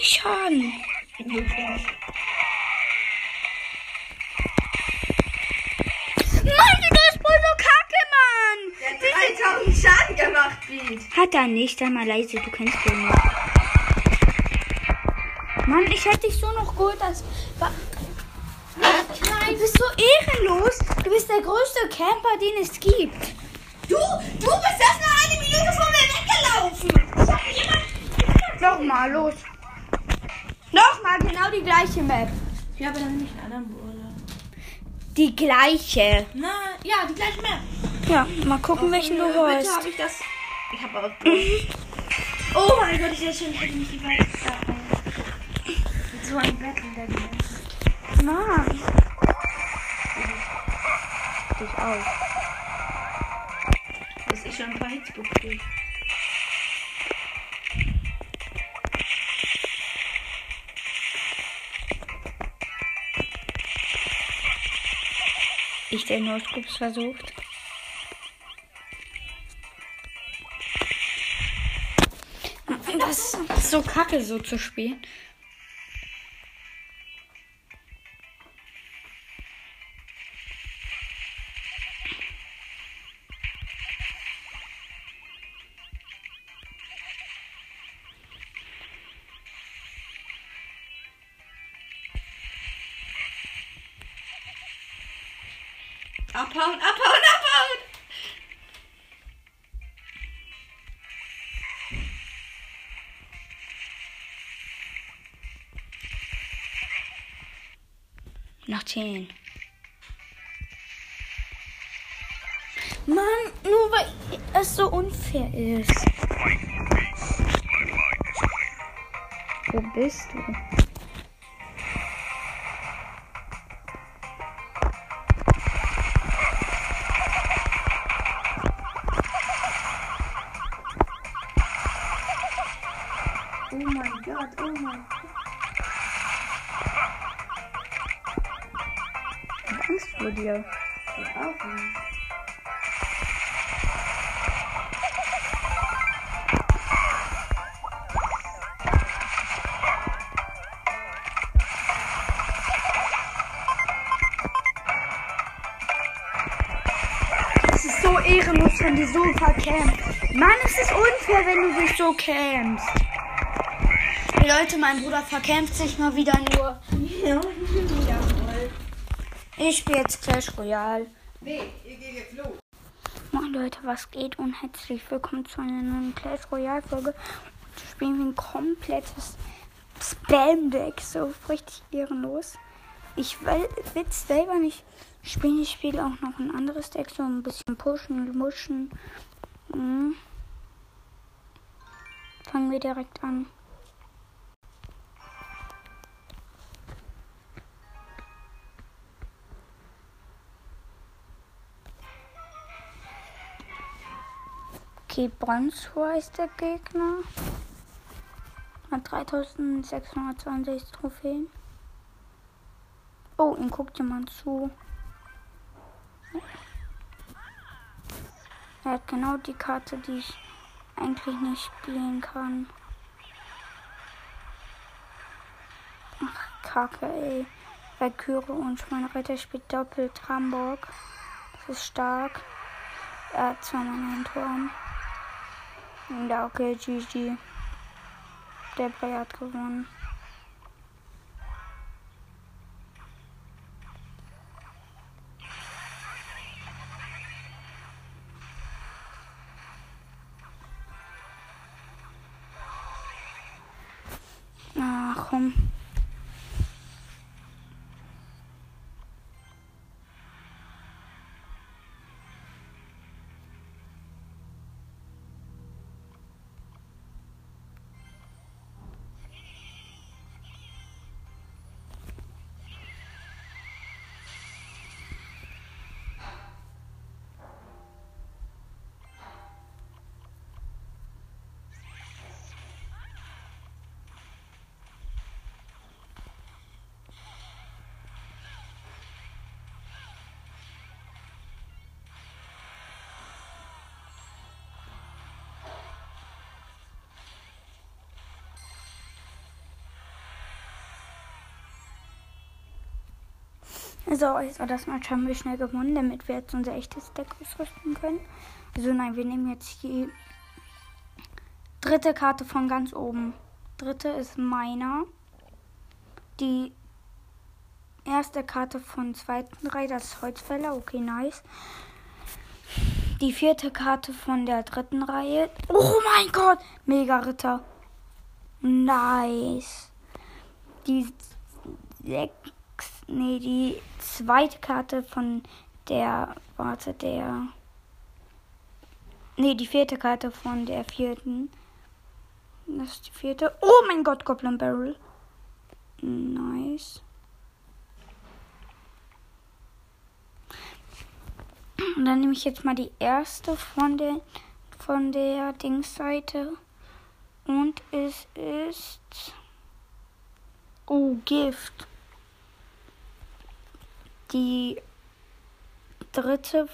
Schaden? Mann, du bist voll so kacke, Mann! Der hat 3000 Schaden gemacht, Pete. Hat er nicht, sei mal leise, du kennst den nicht. Mann, ich hätte dich so noch geholt als. Wa- Du bist so ehrenlos. Du bist der größte Camper, den es gibt. Du, du bist erst mal eine Minute von mir weggelaufen. Nochmal, los. Nochmal, genau die gleiche Map. Ja, aber dann nicht einen anderen Bruder. Die gleiche. Na, ja, die gleiche Map. Ja, mal gucken, welchen du Bitte holst. habe ich das. Ich habe auch. oh mein Gott, ich hätte schon hätte mich die da Mit so einem Battle der Mann. Dich auch. Dass ich schon ein paar Hits bekomme. Ich den Notgrups versucht. Das ist so kacke, so zu spielen. 18. Mann, nur weil es so unfair ist. Wo bist du? Oh mein Gott, oh mein Gott. Vor dir. Es ist so ehrenlos, wenn die so verkämpft. Mann, es ist unfair, wenn du dich so kämpfst. Leute, mein Bruder verkämpft sich mal wieder nur. Ja, jawohl. Ich spiele jetzt Clash Royale. Nee, ihr geht jetzt los. Moin Leute, was geht und herzlich willkommen zu einer neuen Clash Royale Folge. Heute spielen wir ein komplettes Spam-Deck, so richtig ehrenlos. Ich will es selber nicht spielen, ich spiele auch noch ein anderes Deck, so ein bisschen pushen, muschen. Mhm. Fangen wir direkt an. Okay, Bronzor ist der Gegner. Hat 3662 Trophäen. Oh, ihn guckt jemand zu. Er hat genau die Karte, die ich eigentlich nicht spielen kann. Ach, Kacke, ey. Valkyrie und mein Ritter spielt doppelt Hamburg. Das ist stark. Er hat zweimal einen Turm. Ja, okay, GG. Der Brei hat gewonnen. Ach, komm. So, also das Match haben wir schnell gewonnen, damit wir jetzt unser echtes Deck ausrüsten können. Also nein, wir nehmen jetzt die dritte Karte von ganz oben. Dritte ist meiner. Die erste Karte von zweiten Reihe, das ist Holzfäller. Okay, nice. Die vierte Karte von der dritten Reihe. Oh mein Gott! Mega Ritter. Nice. Die sechs. Nee, die zweite Karte von der. Warte, der. Nee, die vierte Karte von der vierten. Das ist die vierte. Oh mein Gott, Goblin Barrel. Nice. Und dann nehme ich jetzt mal die erste von der von der Dingsseite. Und es ist. Oh, Gift. Die dritte.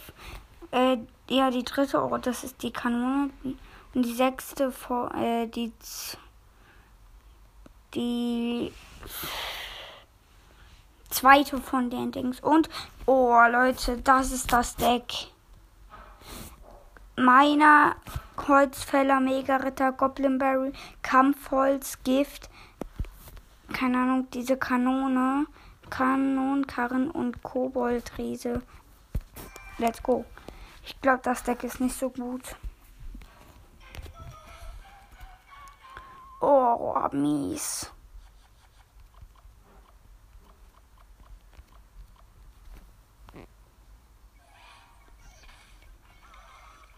Äh, ja, die dritte, oh, das ist die Kanone. Und die sechste, vor, äh, die. Die. Zweite von den Dings. Und, oh Leute, das ist das Deck. Meiner Holzfäller, Mega-Ritter, Goblin Barrel, Kampfholz, Gift. Keine Ahnung, diese Kanone. Kanonenkarren und Koboldriese. Let's go. Ich glaube, das Deck ist nicht so gut. Oh, mies.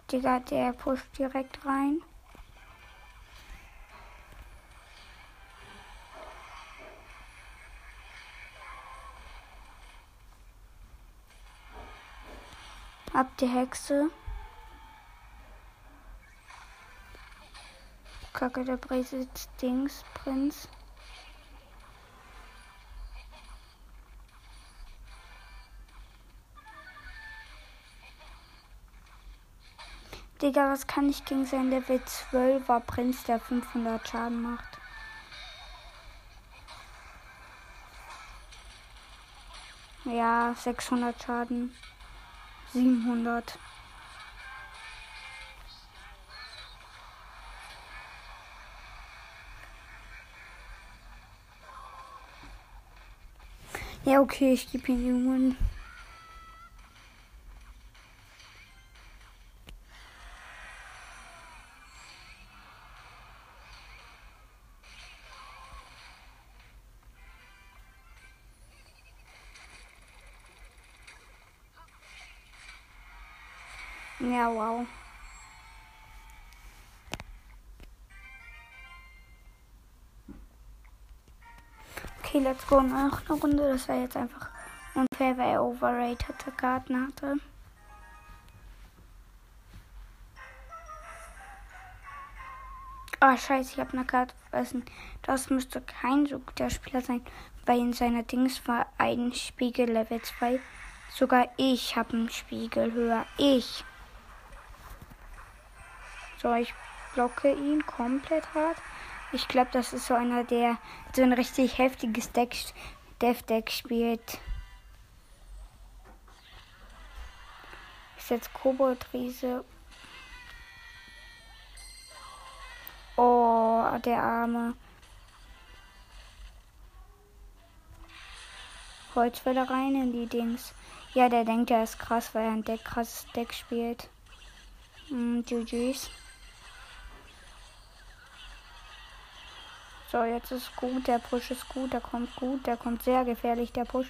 Digga, der pusht direkt rein. Ab die Hexe. Kacke, der Brexit Dings, Prinz. Digga, was kann ich gegen sein Level 12er Prinz, der 500 Schaden macht? Ja, 600 Schaden. 700. Ja, okay, ich gebe ihn Jungen. Wow. Okay, let's go noch eine Runde. Das war jetzt einfach unfair, weil er overrated Karten hatte. Ah, scheiße, ich habe eine Karte vergessen. Das müsste kein so guter Spieler sein, weil in seiner Dings war ein Spiegel Level 2. Sogar ich habe einen Spiegel höher. Ich. So, ich blocke ihn komplett hart. Ich glaube, das ist so einer, der so ein richtig heftiges Deck, Death Deck spielt. Ich setze Koboldriese. Oh, der Arme. Holz wieder rein in die Dings. Ja, der denkt, er ist krass, weil er ein Deck, krasses Deck spielt. Hm, GG's. So, jetzt ist gut. Der Push ist gut. Der kommt gut. Der kommt sehr gefährlich. Der Push.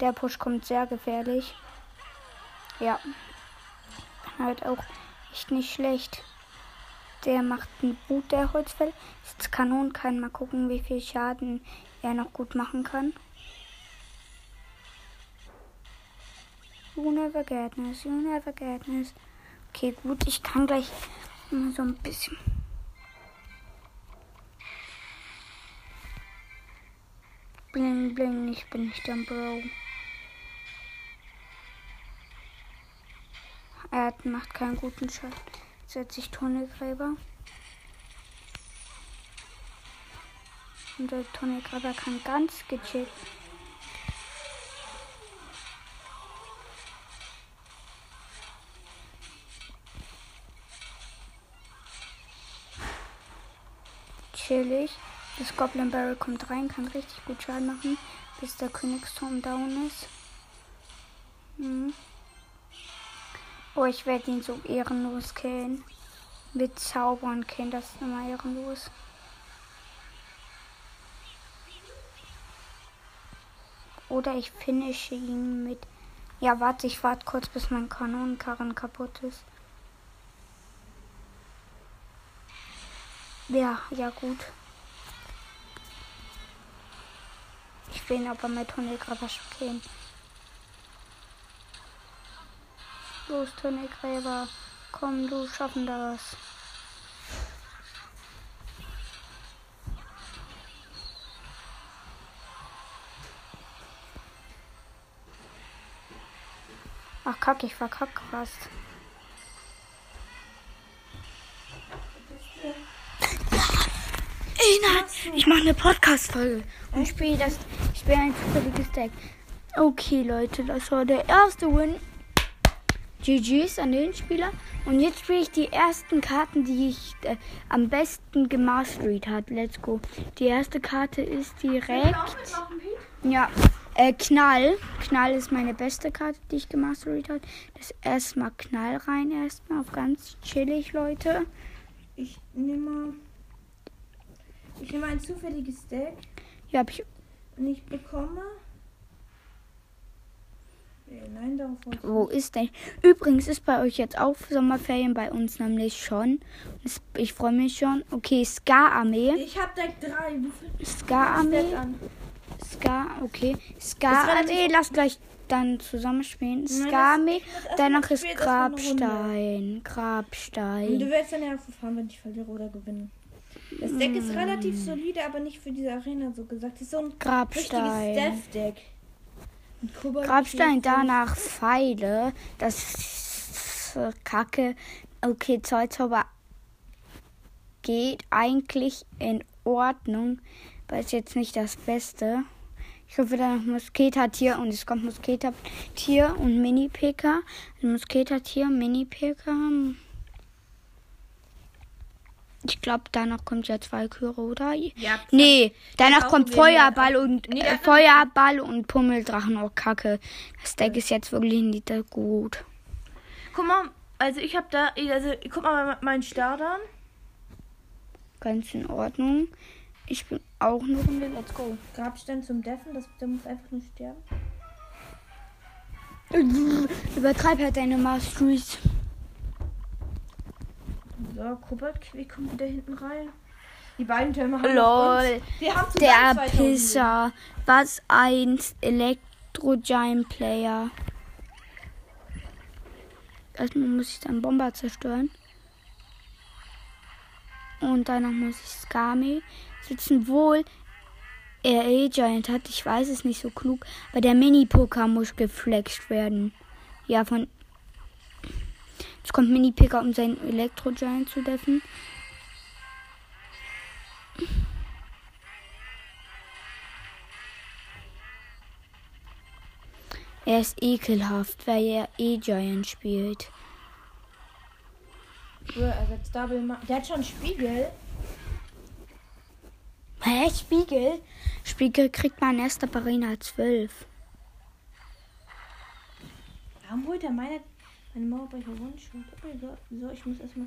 Der Push kommt sehr gefährlich. Ja. Halt auch echt nicht schlecht. Der macht ein gut, der Holzfell. Jetzt Kanon kann mal gucken, wie viel Schaden er noch gut machen kann. You never. Okay, gut, ich kann gleich so ein bisschen. Bling, bling, ich bin nicht der Bro. Er macht keinen guten Schaden. Setze ich Tunnelgräber. Und der Tunnelgräber kann ganz gechillt chillig. Das Goblin Barrel kommt rein, kann richtig gut Schaden machen, bis der Königsturm down ist. Hm. Oh, ich werde ihn so ehrenlos killen. Mit Zaubern killen, das ist immer ehrenlos. Oder ich finische ihn mit. Ja, warte, ich warte kurz, bis mein Kanonenkarren kaputt ist. Ja, ja gut. Ich will ihn aber mit Tunnelgräber schockieren. Los, Tunnelgräber. Komm, du schaffen das. Ach, kack, ich verkackt fast. Ey, nein, ich mache eine Podcast-Folge und spiele das. Ich spiele ein zufälliges Deck. Okay, Leute, das war der erste Win. GG's an den Spieler. Und jetzt spiele ich die ersten Karten, die ich äh, am besten gemastert hat. Let's go. Die erste Karte ist direkt. Ja, Äh, Knall. Knall ist meine beste Karte, die ich gemastert habe. Das erstmal Knall rein, erstmal auf ganz chillig, Leute. Ich nehme. Ich nehme ein zufälliges Deck Hier habe ich. Und ich bekomme. Nein, Wo ist denn? Übrigens ist bei euch jetzt auch Sommerferien, bei uns nämlich schon. Ich freue mich schon. Okay, Ska-Armee. Ich habe Deck 3. Wie viel Ska-Armee. Ska, okay. Ska-Armee, lass gleich dann zusammenspielen. Ska-Armee. Danach ist Runde. Grabstein. Und Grabstein. du wirst dann ja verfahren, wenn ich verliere oder gewinne. Das Deck ist relativ solide, aber nicht für diese Arena so gesagt. Das ist so ein richtiges Grabstein. Mit Kobold- Grabstein, danach Pfeile. Das ist kacke. Okay, Zollzauber geht eigentlich in Ordnung. Aber ist jetzt nicht das Beste. Ich hoffe, da noch Musketertier und es kommt Musketertier und Mini-Pika. Musketertier, Mini-Pika. Ich glaube, danach kommt ja zwei Chöre, oder? Ja, Nee, danach kommt Feuerball und Nee, äh, Feuerball und Pummeldrachen. Oh, Kacke. Das Deck ist jetzt wirklich nicht gut. Guck mal, also ich habe da, also guck mal meinen Start an. Ganz in Ordnung. Ich bin auch eine Runde. Let's go. Grabstein zum Deffen, das, der muss einfach nur sterben. Übertreib halt deine Masteries. So, Kobold, wie kommt wieder hinten rein? Die beiden Türme haben Lol. Haben Der 2000 Pisser. Was ein Elektro-Giant-Player. Erstmal muss ich dann Bomber zerstören. Und danach muss ich Skami sitzen. Wohl er A-Giant hat, ich weiß es nicht so klug, aber der Mini-Poker muss geflext werden. Ja, von. Jetzt kommt Mini-Picker, um seinen Elektro-Giant zu deffen. Er ist ekelhaft, weil er E-Giant spielt. Ja, er setzt Double Ma Der hat schon Spiegel. Hä, Spiegel? Spiegel kriegt man erst ab Arena 12. Warum holt er meine, meine Mauerbrecher One-Shot? Oh mein Gott, so, ich muss erstmal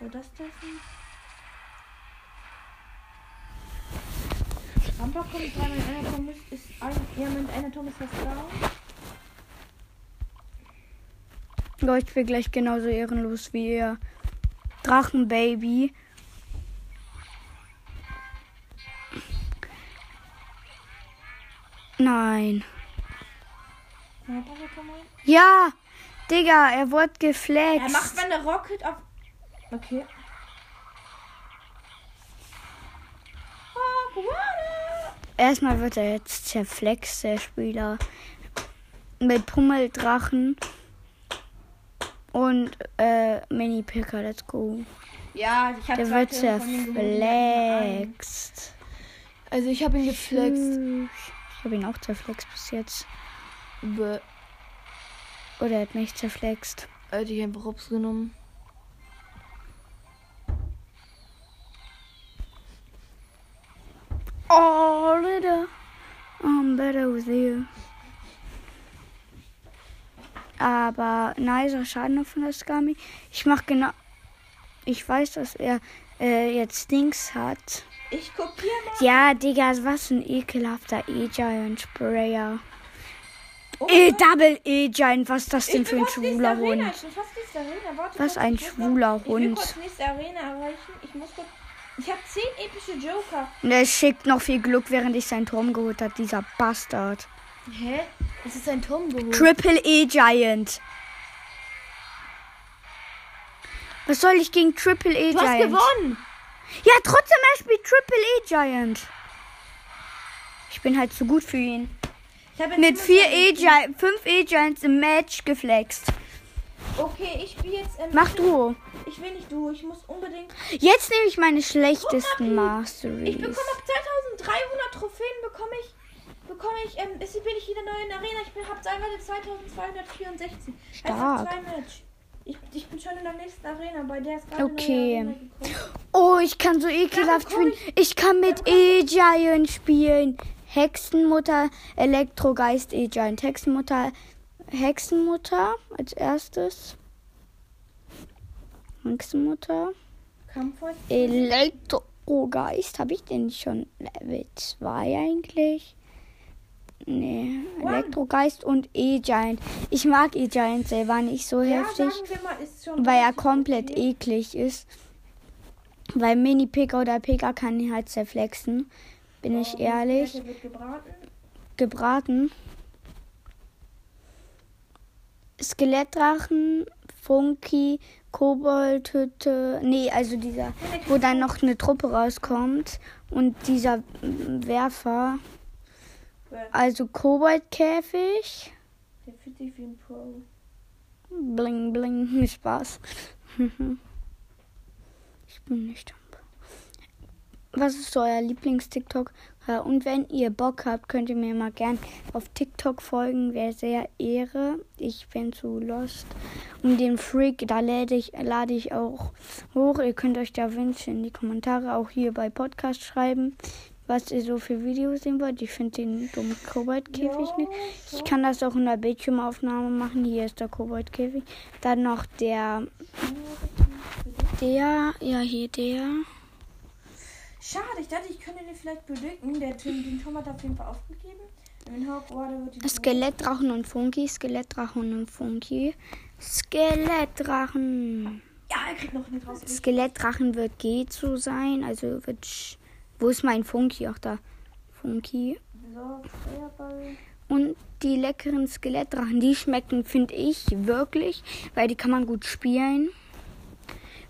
so das treffen. Rampa kommt dran, wenn einer Turm ist, ein, ja, mit einer Turm ist fast down. Ja, ich bin gleich genauso ehrenlos wie er. Drachenbaby. Nein. Ja, Digga, er wurde geflext. Er macht meine Rocket auf. Okay. Erstmal wird er jetzt zerflext, der Spieler. Mit Pummeldrachen und äh, Mini-Picker, let's go. Ja, ich habe Der wird zerflext. Also ich habe ihn geflext. Ich habe ihn auch zerflext bis jetzt. Bäh. Oder er hat mich zerflext. Hätte ich einfach Rups genommen. Oh, Ritter. I'm better with you. Aber nicer Schaden von der Skami. Ich mach genau. Ich weiß, dass er äh, jetzt Dings hat. Ich kopiere mal. Ja, Digga, was ein ekelhafter E-Giant Sprayer. E Double E-Giant, was ist das denn für ein schwuler. Hund? Arena. Warte, Was ein schwuler noch, Ich will Hund. kurz nächste Arena erreichen. Ich muss kurz. Ich habe 10 epische Joker. Und er schickt noch viel Glück, während ich seinen Turm geholt habe, dieser Bastard. Hä? Das ist ein Turm geholt. Triple E-Giant. Was soll ich gegen Triple E-Giant? Du hast gewonnen. Ja, trotzdem, er spielt Triple E-Giant. Ich bin halt zu gut für ihn. Ich Mit vier 25. E-Giants, fünf E-Giants im Match geflext. Okay, ich spiele jetzt. Ähm, Mach ich du. Ich will nicht du. Ich muss unbedingt. Jetzt nehme ich meine schlechtesten Ich bekomme Masteries. ab 2300 Trophäen bekomme ich. Bekomme ich, ähm, ist, bin ich wieder neu in der Arena. Ich bin, hab teilweise 2264. Stark. Einfach zwei Match. Ich, ich bin schon in der nächsten Arena, bei der ist gerade Okay. Oh, ich kann so ekelhaft spielen. Ich kann mit E-Giant spielen. Hexenmutter, Elektrogeist, E-Giant. Hexenmutter, Hexenmutter als erstes. Hexenmutter. Elektrogeist. Habe ich den schon Level 2 eigentlich? Nee. Elektrogeist und E-Giant. Ich mag E-Giant selber nicht so Ja, heftig, mal, weil er komplett eklig ist. Weil Mini-Pika oder Pika kann ihn halt zerflexen. Bin ich Oh, ehrlich. Wird gebraten. Gebraten. Skelettdrachen, Funky, Koboldhütte. Nee, also dieser, wo dann noch eine Truppe rauskommt. Und dieser Werfer. Also Koboldkäfig. Der fühlt sich wie ein Pro. Bling, bling. Spaß. ich bin nicht am Was ist euer Lieblings-TikTok? Ja, Und wenn ihr Bock habt, könnt ihr mir mal gern auf TikTok folgen. Wäre sehr Ehre. Ich bin zu lost. Und den Freak, da lade ich, lade ich auch hoch. Ihr könnt euch da Wünsche in die Kommentare auch hier bei Podcast schreiben, was ihr so für Videos sehen wollt. Ich finde den dummen Koboldkäfig nicht. Ich kann das auch in der Bildschirmaufnahme machen. Hier ist der Koboldkäfig. Dann noch der, der, ja hier der. Schade, ich dachte, ich könnte den vielleicht bedrücken. Der Tim, den Tom hat auf jeden Fall aufgegeben. Skelettdrachen und Funky, Skelettdrachen und Funky. Skelettdrachen. Ja, er kriegt noch nicht raus. Skelettdrachen wird Gezu sein, also wird. sch- Wo ist mein Funky? Auch da. Funky. So, Feuerball. Und die leckeren Skelettdrachen, die schmecken, finde ich, wirklich, weil die kann man gut spielen.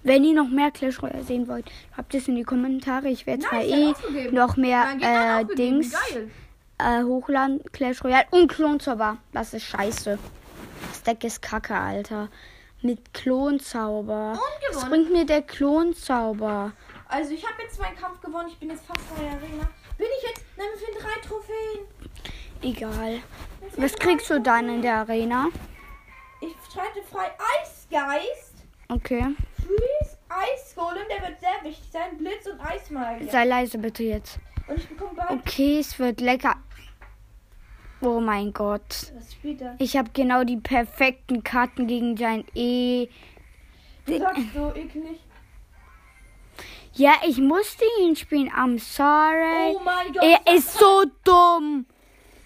Wenn ihr noch mehr Clash Royale sehen wollt, habt es in die Kommentare. Ich werde zwar eh noch mehr äh, Dings äh, hochladen. Clash Royale und Klonzauber. Das ist scheiße. Das Deck ist kacke, Alter. Mit Klonzauber. Was bringt mir der Klonzauber? Also, ich habe jetzt meinen Kampf gewonnen. Ich bin jetzt fast bei der Arena. Bin ich jetzt? Nein, wir finden drei Trophäen. Egal. Was kriegst du dann in der Arena? Ich streite frei Eisgeist. Okay. Freeze, Eisgolem, der wird sehr wichtig sein. Blitz und Eismagier. Sei leise bitte jetzt. Und ich bekomme bald. Okay, es wird lecker. Oh mein Gott. Was spielt er? Ich habe genau die perfekten Karten gegen Giant E. Du sagst so eklig. Ja, ich musste ihn spielen. I'm sorry. Oh mein Gott. Er ist so dumm.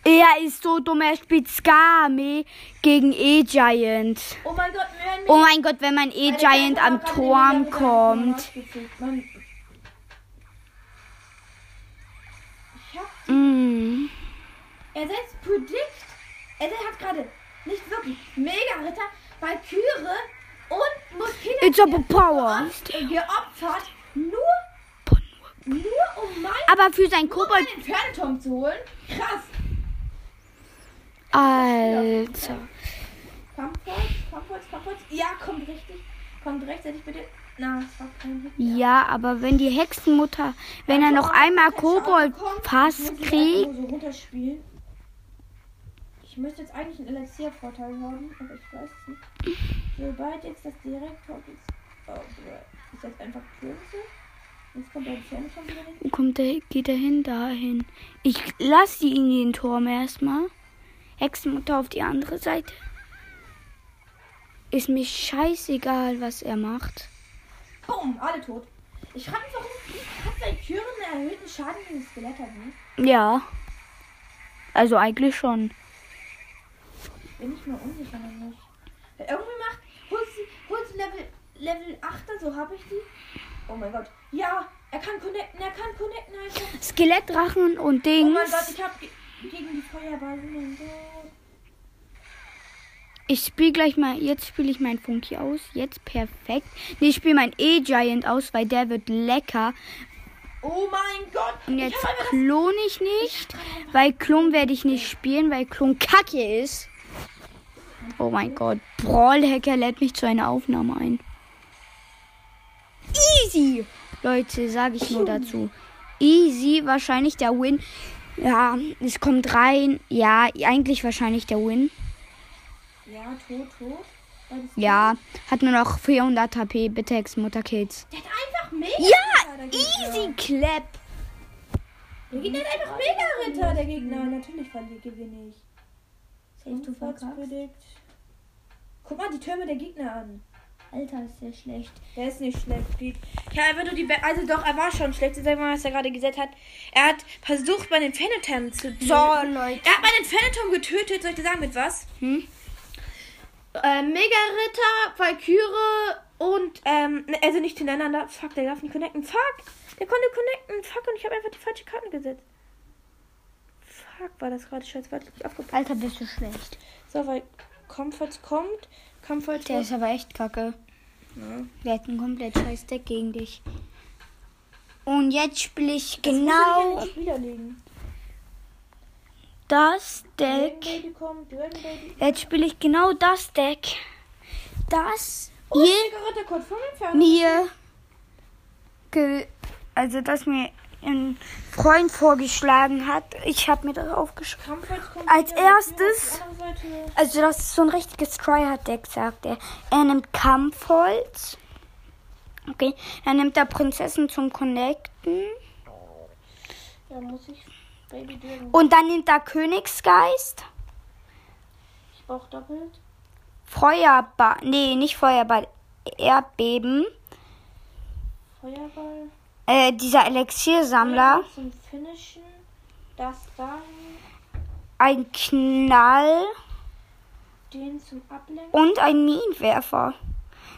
Er ist so dumm. Er spielt Skame gegen E-Giant. Oh mein Gott, wenn Oh mein Gott, wenn mein E-Giant am Turm kommt. Mm. Er setzt Predict. Er hat gerade nicht wirklich Mega-Ritter, Valkyrie und Moskita It's overpowered. geopfert. Nur, nur um mein, Aber für sein nur Kobold. Pferdeturm zu holen. Krass. Alter. Kampfholz, Kampfholz, Kampfholz. Ja, kommt richtig. Kommt rechtzeitig bitte. Na, es war kein Hit. Ja, aber wenn die Hexenmutter, wenn er noch einmal Kobold Pass kriegt. so runterspielen. Ich müsste jetzt eigentlich einen Elixier-Vorteil haben, aber ich weiß es nicht. Sobald jetzt das direkt kommt, ist. Oh. Ist jetzt einfach Kürze. Jetzt kommt der Fan schon wieder. Wo kommt der, geht er hin? Dahin. Ich lasse ihn in den Turm erstmal. Hexenmutter auf die andere Seite. Ist mir scheißegal, was er macht. Bumm, alle tot. Ich frage mich, warum hat Valkyrie einen erhöhten Schaden gegen Skelette? Ne? Ja. Also eigentlich schon. Bin ich mir unsicher noch nicht. Weil irgendwie macht. Holt sie, holt sie Level, Level 8, so habe ich die. Oh mein Gott. Ja, er kann connecten, er kann connecten einfach. Skelettdrachen und Oh Dings. mein Gott, ich habe ge gegen die Gott. Ich spiele gleich mal. Jetzt spiele ich meinen Funky aus. Jetzt perfekt. Nee, ich spiele meinen E-Giant aus, weil der wird lecker. Oh mein Gott. Und Ich jetzt hab einfach klon ich nicht. Weil Klon werde ich nicht spielen, weil Klon kacke ist. Oh mein Gott. Brawl-Hacker lädt mich zu einer Aufnahme ein. Easy! Leute, sage ich nur dazu. Easy, wahrscheinlich der Win. Ja, es kommt rein. Ja, eigentlich wahrscheinlich der Win. Ja, tot, tot. Ja, hat nur noch 400 HP. Bitte Hexenmutter Kills. Der hat einfach mega. Ja, easy clap. Der Gegner hat einfach Mega-Ritter, der Gegner. Natürlich gewinne ich. Safe, du verkackst. Predict. Guck mal die Türme der Gegner an. Alter, ist der schlecht. Der ist nicht schlecht, Pete. Habe einfach nur die. Be also doch, er war schon schlecht. Sag mal, was er gerade gesetzt hat. Er hat versucht, meinen Phantom zu töten. So, Leute. Er hat meinen Phantom getötet. Soll ich dir sagen, mit was? Hm? Äh, Mega-Ritter, Valkyrie und, ähm, ne, also nicht hintereinander. Fuck, der darf nicht connecten. Fuck! Der konnte connecten. Fuck, und ich habe einfach die falsche Karten gesetzt. Fuck, war das gerade scheiße. Alter, bist du schlecht. So, weil Comfort kommt. Comfort Der ist aber echt kacke. Ja. Hat ein komplett scheiß Deck gegen dich. Und jetzt spiele ich Das genau das Deck. Kommt. Jetzt spiele ich genau das Deck, das Oh, ihr mir, ge also das mir ein Freund vorgeschlagen hat. Ich habe mir das aufgeschrieben. Als erstes-. Also das ist so ein richtiges Tryhard-Deck, sagt er. Er nimmt Kampfholz. Okay. Dann nimmt er Prinzessin zum Connecten. Ja, muss ich. Und dann nimmt er Königsgeist. Ich brauche doppelt. Feuerball. Nee, nicht Feuerball. Erdbeben. Feuerball. Äh, dieser Elixiersammler. Zum Finishen. Das dann. Ein Knall. Den zum Ablenken. Und ein Minenwerfer.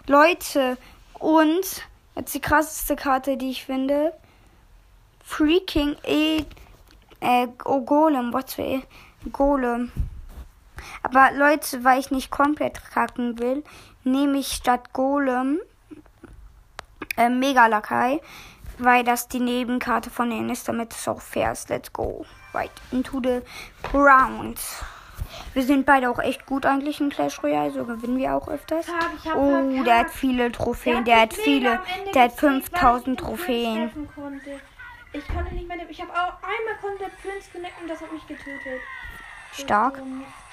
Leute. Und jetzt die krasseste Karte, die ich finde. Freaking E. Äh, oh, Golem. Was für E? Golem. Aber Leute, weil ich nicht komplett kacken will, nehme ich statt Golem äh, Megalakai, weil das die Nebenkarte von denen ist, damit es auch fair ist. Let's go. Right into the round. Wir sind beide auch echt gut eigentlich in Clash Royale, so gewinnen wir auch öfters. Hab Oh, der hat viele Trophäen, der hat viele, der hat gekriegt, weil ich 5000 den Prinz Trophäen. Ich konnte nicht mehr. Ich habe auch einmal konnte der Prinz connecten, das hat mich getötet. Stark.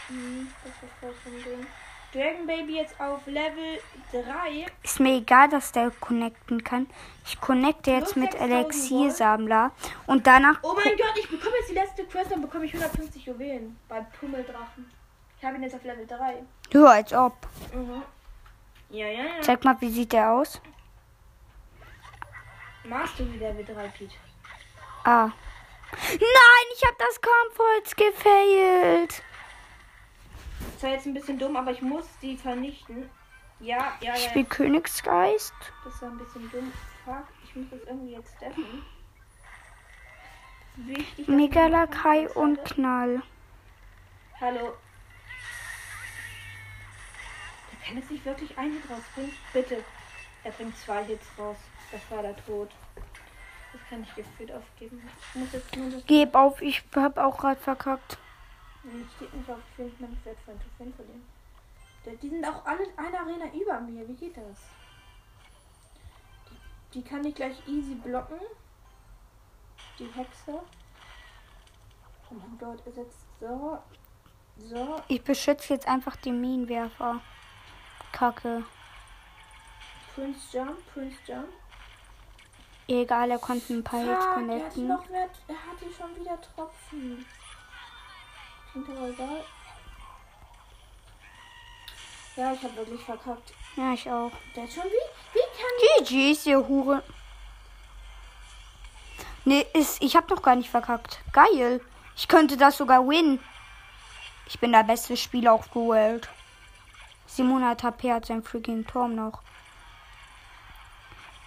Mhm, das ist voll vom Ding. Dragon Baby jetzt auf Level 3. Ist mir egal, dass der connecten kann. Ich connecte jetzt mit 6000 Elixiersammler und danach Oh mein Gott, ich bekomme jetzt die letzte Quest, dann bekomme ich 150 Juwelen bei Pummeldrachen. Ich habe ihn jetzt auf Level 3. ja, als ob. Mhm. Ja, ja, ja. Zeig mal, wie sieht der aus? Mastery Level 3, Pete. Ah. Nein, ich habe das Kampfholz gefailt. Das war jetzt ein bisschen dumm, aber ich muss die vernichten. Ja, ja, Ich ja. spiele Königsgeist. Das war ein bisschen dumm. Fuck, ich muss das irgendwie jetzt steffen. Wichtig, ich Megalakai und. Knall. Hallo. Der kann jetzt nicht wirklich einen Hit rausbringen. Bitte. Er bringt zwei Hits raus. Das war der Tod. Das kann ich gefühlt aufgeben. Ich muss jetzt nur das. Geb auf, ich hab auch gerade verkackt. Nee, steht nicht auf. Ich will nicht meine wertvollen Trophäen verlieren. Die sind auch alle eine Arena über mir. Wie geht das? Die, die kann ich gleich easy blocken. Die Hexe. Oh mein Gott, er setzt so. So. Ich beschütze jetzt einfach die Minenwerfer. Kacke. Prince Jump, Prince Jump. Egal, er konnte ein paar Hits Fuck, er hat connecten. noch mehr, er hatte schon wieder Tropfen. Egal. Ja, ich habe wirklich verkackt. Ja, ich auch. Hat schon wie? Wie kann GG's, ihr Hure. Nee, ist, ich hab noch gar nicht verkackt. Geil. Ich könnte das sogar win. Ich bin der beste Spieler auf der Welt. 700 HP hat sein freaking Turm noch.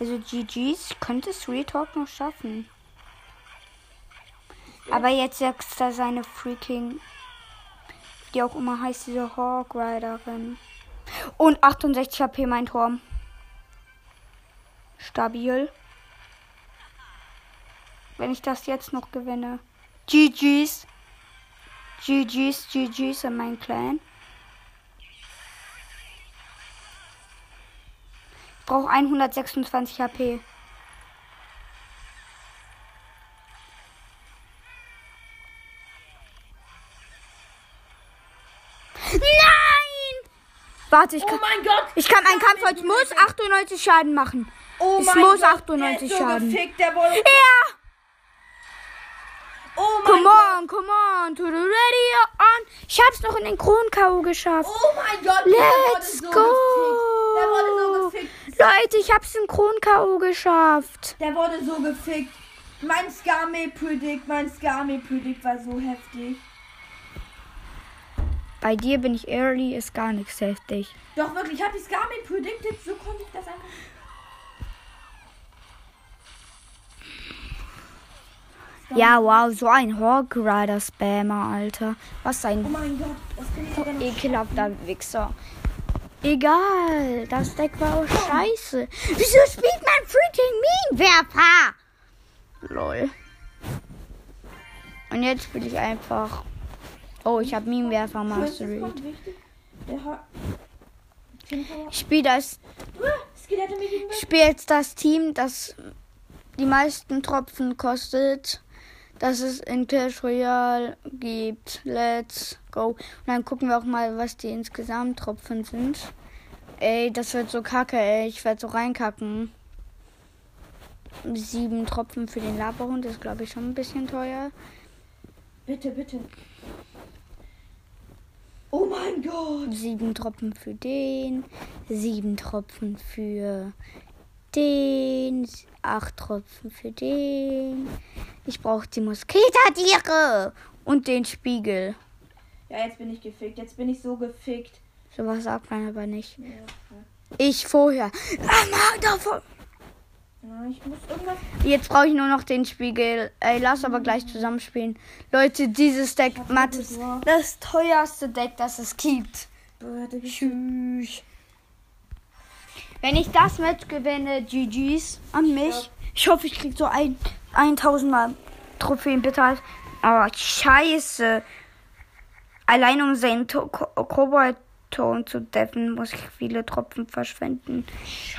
Also GG's, könnte Sweet Talk noch schaffen. Aber jetzt sagst er seine freaking, die auch immer heißt, diese Hawk Riderin. Und 68 HP mein Turm. Stabil. Wenn ich das jetzt noch gewinne. GG's. GG's, GG's in mein Clan. Ich brauche 126 HP. Nein! Warte, ich Oh kann, mein Gott! ich kann einen Kampf heute muss 98 Schaden machen. Oh Es mein muss Gott, 98 der ist so Schaden. Gefickt, der wurde. Ja! on, come on, to the radio on. Ich hab's noch in den Kronkau geschafft. Oh mein Gott, der wurde Let's so go! gefickt. Der wurde so gefickt. Leute, ich hab's in Kronkau geschafft. Der wurde so gefickt. Mein Skame Predict, mein Skame Predict war so heftig. Bei dir bin ich early, ist gar nichts heftig. Doch wirklich, ich habe die Skame predicted, so konnte ich das einfach. Ja, wow, so ein Hawk Rider Spammer, Alter. Was Oh ein mein Gott, das bin ich sogar noch. ekelhafter Wichser. Egal, das Deck war auch scheiße. Wieso spielt man freaking Minenwerfer? Lol. Und jetzt spiele ich einfach. Oh, ich habe Minenwerfer Das Mastery. Ich spiele das, ich spiele jetzt das Team, das die meisten Tropfen kostet, das es in Clash Royale gibt. Let's go. Und dann gucken wir auch mal, was die insgesamt Tropfen sind. Ey, das wird so kacke, ey. Ich werde so reinkacken. Sieben Tropfen für den Laberhund ist, glaube ich, schon ein bisschen teuer. Bitte, bitte. Oh mein Gott. Sieben Tropfen für den. Sieben Tropfen für den. Acht Tropfen für den. Ich brauche die Moskitatiere. Und den Spiegel. Ja, jetzt bin ich gefickt. Jetzt bin ich so gefickt. Sowas sagt man aber nicht. Ja, Ich vorher. Ah, Mann, davon. Ja, ich muss irgendwas. Jetzt brauche ich nur noch den Spiegel. Ey, lass aber gleich zusammenspielen. Leute, dieses Deck, so besorgt. das teuerste Deck, das es gibt. Tschüss. Wenn ich das Match gewinne, GG's an mich. Ja. Ich hoffe, ich krieg so ein 1000 Mal Trophäen, bitte. halt. Aber scheiße. Allein um seinen To- Kobold-Ton zu deffen, muss ich viele Tropfen verschwenden.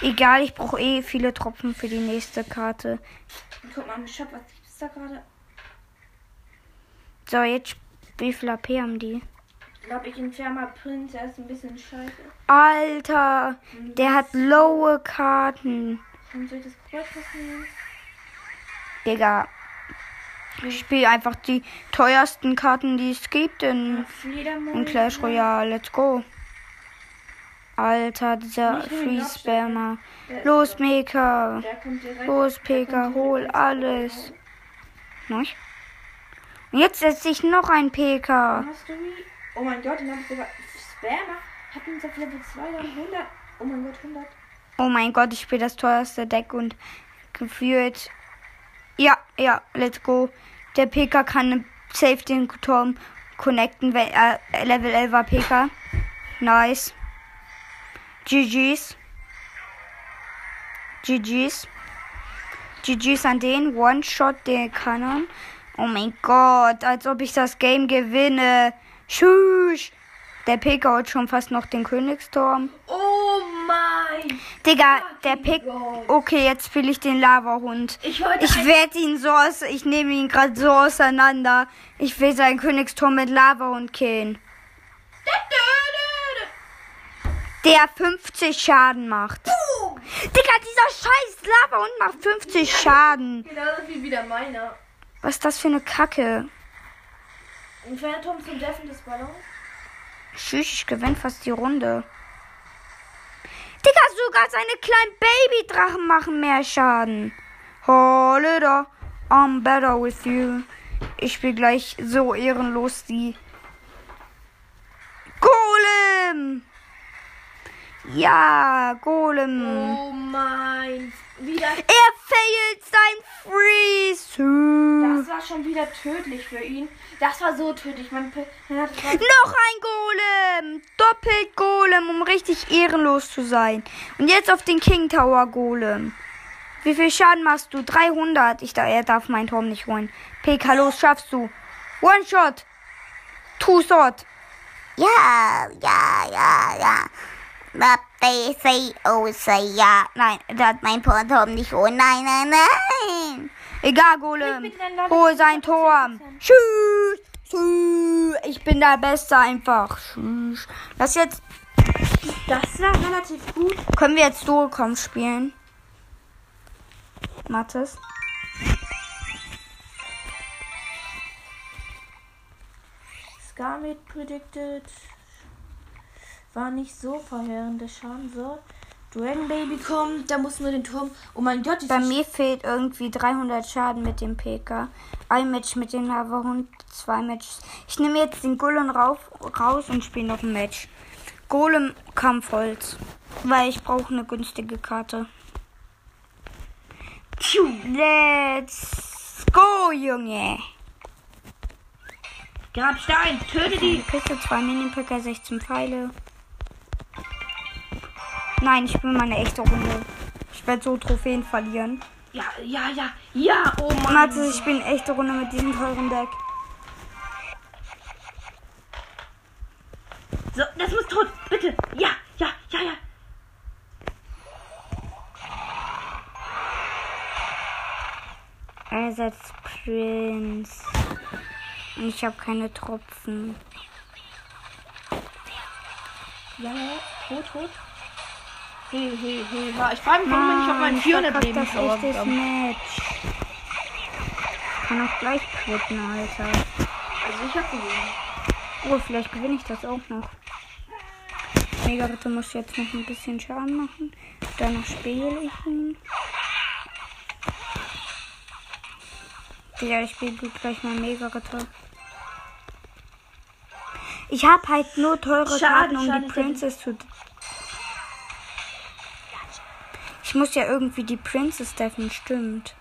Egal, ich brauche eh viele Tropfen für die nächste Karte. Guck mal, Shop, was ist da gerade? So, jetzt wie viel AP haben die? Ich glaube, ich entferne Prinz. Er ist ein bisschen scheiße. Alter, der hat lowe Karten. Dann soll ich das Kreuz nehmen? Digga. Ich spiele einfach die teuersten Karten, die es gibt in, in Clash Royale. Let's go. Alter, dieser Nicht nur den Free Grabstein. Spammer. Der ist Los. Meka. Direkt. Los, Peka, hol alles. Nicht? Und jetzt setze ich noch ein PK. Oh mein Gott, den habe ich sogar. Spammer hat uns auf Level 2 dann 100. Oh mein Gott, 100. Oh mein Gott, ich spiele das teuerste Deck und gefühlt. Ja, ja, let's go. Der PK kann safe den Turm connecten, wenn er Level 11 war PK. Nice. GG's. GG's. GG's an den. One-Shot, den Kanon. Oh mein Gott, als ob ich das Game gewinne. Tschüss. Der PK hat schon fast noch den Königsturm. Oh mein. Digga, der Pick. Okay, jetzt spiele ich den Lavahund. Ich. Ich werde ihn so aus. Ich nehme ihn gerade so auseinander. Ich will seinen Königsturm mit Lavahund killen. Der 50 Schaden macht. Digga, dieser scheiß Lavahund macht 50 Schaden. Genau wie wieder meiner. Was ist das für eine Kacke? Ein Phantom zum Deffen des Ballons. Tschüss, ich gewinne fast die Runde. Digga, sogar seine kleinen Babydrachen machen mehr Schaden. Holiday, I'm better with you. Ich spiele gleich so ehrenlos die. Golem! Ja, Golem. Oh mein. Wieder. Er failt sein Freeze. Das war schon wieder tödlich für ihn. Das war so tödlich. Man, man Noch ein Golem. Doppelt Golem, um richtig ehrenlos zu sein. Und jetzt auf den King Tower Golem. Wie viel Schaden machst du? 300. Ich, da- er darf meinen Turm nicht holen. PK, los, schaffst du. One Shot. Two Shot. Ja, ja, ja, ja. Oh, say, ja. Nein, der hat mein Portum nicht. Oh, nein, nein, nein. Egal, Golem. Hol sein Turm. Tschüss. Tschüss. Ich bin der Beste einfach. Tschüss. Das jetzt. Das war relativ gut. Können wir jetzt Duokampf spielen? Mathis? Scarlet predicted. War nicht so verheerend der Schaden. So. Dragon Baby kommt, da muss nur den Turm. Oh mein Gott, Bei dieses mir fehlt irgendwie 300 Schaden mit dem PK. Ein Match mit dem Lavahund, zwei Matches. Ich nehme jetzt den Golem rauf, raus und spiele noch ein Match. Golem Kampfholz. Weil ich brauche eine günstige Karte. Let's go, Junge. Grabstein, töte die. Piste, zwei Mini-Picker, 16 Pfeile. Nein, ich spiele meine echte Runde. Ich werde so Trophäen verlieren. Ja, ja, ja, ja, oh Mann. Warte, ich eine echte Runde mit diesem teuren Deck. So, das muss tot. Bitte. Ja, ja, ja, ja. Er setzt. Und ich habe keine Tropfen. Ja, ja, tot, tot. He, he, he. Ja, Ich frage mich, warum wir nicht auf meinen ich 400 verkack Leben das echtes haben. Match. Ich kann auch gleich quitten, Alter. Also ich hab gewonnen. Oh, vielleicht gewinne ich das auch noch. Mega Ritter muss jetzt noch ein bisschen Schaden machen. Danach spiele ich ihn. Ja, ich spiele gleich mal Mega Ritter. Ich habe halt nur teure Schade, Karten, um schade, die Princess zu. Ich muss ja irgendwie die Princess deffen, stimmt.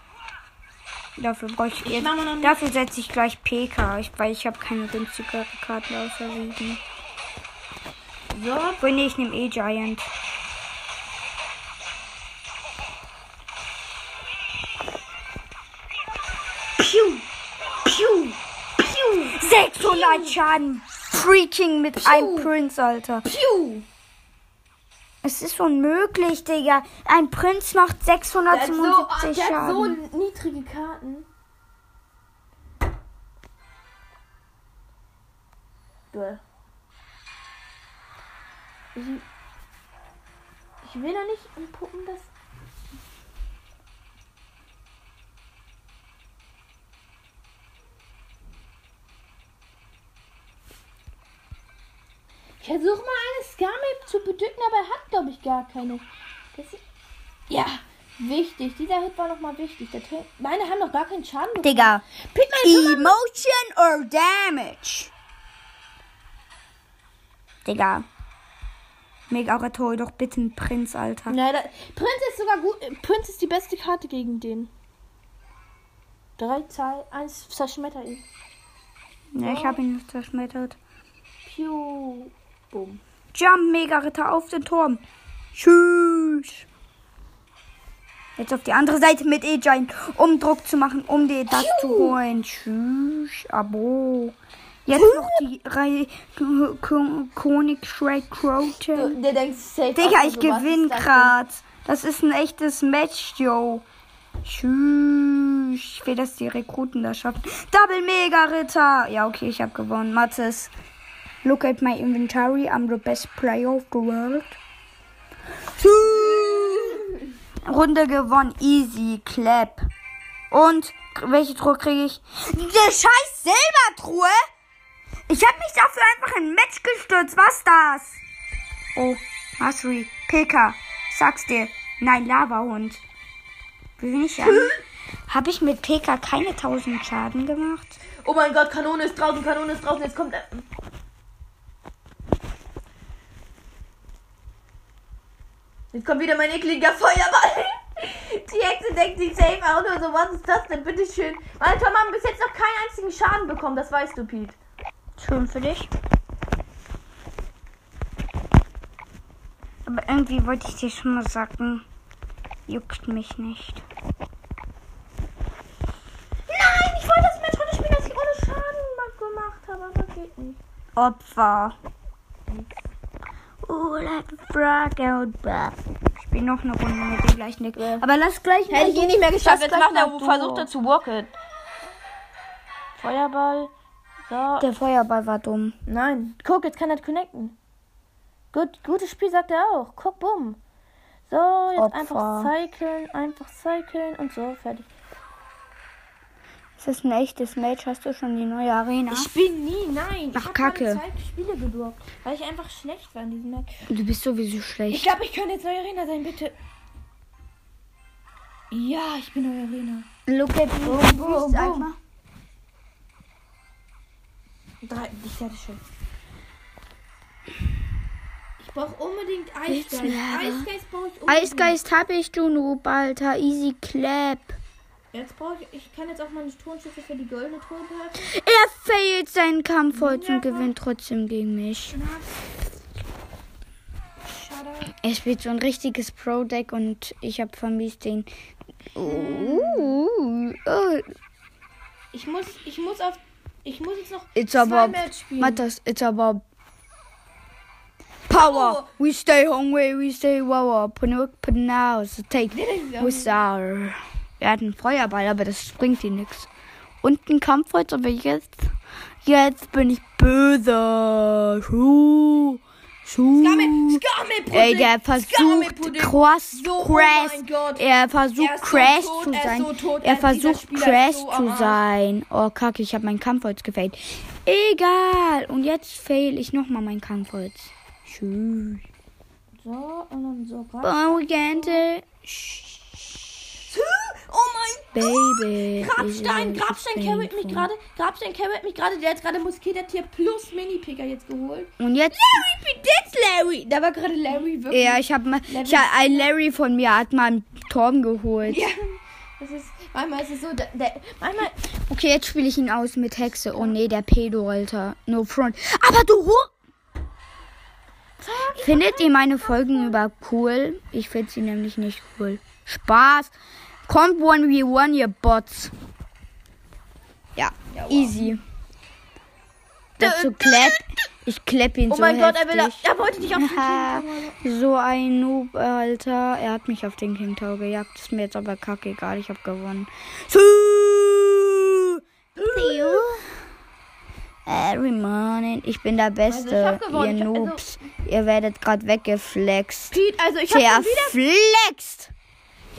Dafür brauche ich, jetzt. Dafür setze ich gleich PK, ich, weil ich habe keine günstigere Karte außer sieben. So, Obwohl, nee, ich nehme eh Giant. piu, piu, piu, 600 Schaden. Freaking mit einem Prinz, Alter. piu. Es ist unmöglich, Digga. Ein Prinz macht Der hat so, 677 der hat so Schaden. niedrige Karten. Bäh. Ich, ich will da nicht umpuppen, dass. Ich versuche mal eine Scarmap zu bedücken, aber er hat, glaube ich, gar keine. Das ist, ja, wichtig. Dieser Hit war nochmal wichtig. Meine haben noch gar keinen Schaden bekommen. Digga. Mal- Emotion or Damage? Digga. Mega Retro, doch bitte ein Prinz, Alter. Nein, da, Prinz ist sogar gut. Prinz ist die beste Karte gegen den. Drei Zahl, eins zerschmetter ihn. Ja, ich habe ihn nicht zerschmettert. Piu. Bumm. Jump, Mega Ritter auf den Turm. Tschüss. Jetzt auf die andere Seite mit E-Giant, um Druck zu machen, um dir das zu holen. Tschüss, Abo. Jetzt noch die Reihe K- K- Konig Shrek Croton. Der denkt safe. Digga, ich so, was gewinn ist das grad. Das ist ein echtes Match, yo. Tschüss. Ich will, dass die Rekruten das schaffen. Double Mega Ritter. Ja, okay, ich habe gewonnen. Mathis. Look at my inventory. I'm the best player of the world. Runde gewonnen. Easy. Clap. Und welche Truhe kriege ich? Die scheiß Silbertruhe? Ich habe mich dafür einfach in ein Match gestürzt. Was das? Oh, Masri, PK, sag's dir. Nein, Lavahund. Wie bin ich an? Habe ich mit PK keine 1000 Schaden gemacht? Oh mein Gott, Kanone ist draußen, Kanone ist draußen. Jetzt kommt Jetzt kommt wieder mein ekliger Feuerball. Die Hexe denkt sich safe auch nur so, was ist das denn? Bitteschön. Meine Tom haben bis jetzt noch keinen einzigen Schaden bekommen, das weißt du, Pete. Schön für dich. Aber irgendwie wollte ich dir schon mal sagen, juckt mich nicht. Nein, ich wollte das Match heute spielen, dass ich ohne Schaden gemacht habe, aber geht nicht. Opfer. Oh, let the frog out back. Ich spiele noch eine Runde mit dem gleichen Deck. Aber lass gleich Hätte ich eh nicht mehr geschafft. Jetzt macht er mal versucht er zu walken. Feuerball. So. Der Feuerball war dumm. Nein. Guck, jetzt kann er connecten. Gut, gutes Spiel, sagt er auch. Guck, bumm. So, jetzt Opfer. einfach cyclen, einfach cyclen und so, fertig. Ist das ein echtes Match? Hast du schon die neue Arena? Ich spiele nie, nein. Ach, ich hab Kacke. zwei Spiele gedroppt, weil ich einfach schlecht war in diesem Match. Du bist sowieso Ich schlecht. glaube, ich könnte jetzt neue Arena sein, bitte. Ja, ich bin neue Arena. Look at. Boom, boom, boom. Drei, ich hatte schon. Ich brauche unbedingt Eisgeist. Eisgeist brauche ich unbedingt. Eisgeist hab ich, du Noob, Alter. Easy clap. Jetzt brauche ich, ich kann jetzt auch meine Tonschüsse für die goldene Truhe behalten. Er failt seinen Kampf heute und gewinnt trotzdem gegen mich. Er spielt so ein richtiges Pro-Deck und ich hab vermisst den. Uh, oh, Ich muss, ich muss auf, ich muss jetzt noch It's zwei about Match spielen. Matters. It's about power. We stay hungry. We stay wow. Put put now. So take with our. Er hat einen Feuerball, aber das bringt ihm nichts. Und ein Kampfholz, aber jetzt, jetzt bin ich böse. Schuh, Schuh. Ey, der versucht Cross, So, oh Crash. Er versucht Er so Crash tot, zu er sein. so er er- versucht Crash zu sein. Oh, kacke, ich habe mein Kampfholz gefällt. Egal. Und jetzt fail ich nochmal mein Kampfholz. Tschüss. So, und dann so. Grad. Arrogante Oh mein Baby. Grabstein, Grabstein bin mich gerade. Grabstein carryt mich gerade. Der hat gerade Moskitotier plus Mini-Picker jetzt geholt. Und jetzt. Larry, that's Larry. Da war gerade Larry wirklich. Ja, ich habe mal. Ich hab, ein Larry von mir hat mal einen Torben geholt. Ja. Das ist, manchmal ist es so, der, der, manchmal, Okay, jetzt spiele ich ihn aus mit Hexe. Oh nee, der Pedo, Alter. No front. Aber du Findet ihr meine Folgen über cool? Ich finde sie nämlich nicht cool. Spaß. Kommt 1v1, ihr Bots. Ja, easy. Dazu klepp. Ich klepp ihn oh so mein Gott, er heftig. will, er wollte dich auf den King so ein Noob, Alter. Er hat mich auf den King Tower gejagt. Ist mir jetzt aber kacke egal. Ich habe gewonnen. You. Every morning. Ich bin der Beste. Also, hab gewonnen. ihr Ich- also- Noobs. ihr werdet gerade weggeflext. Pete, also ich wieder, Verflext.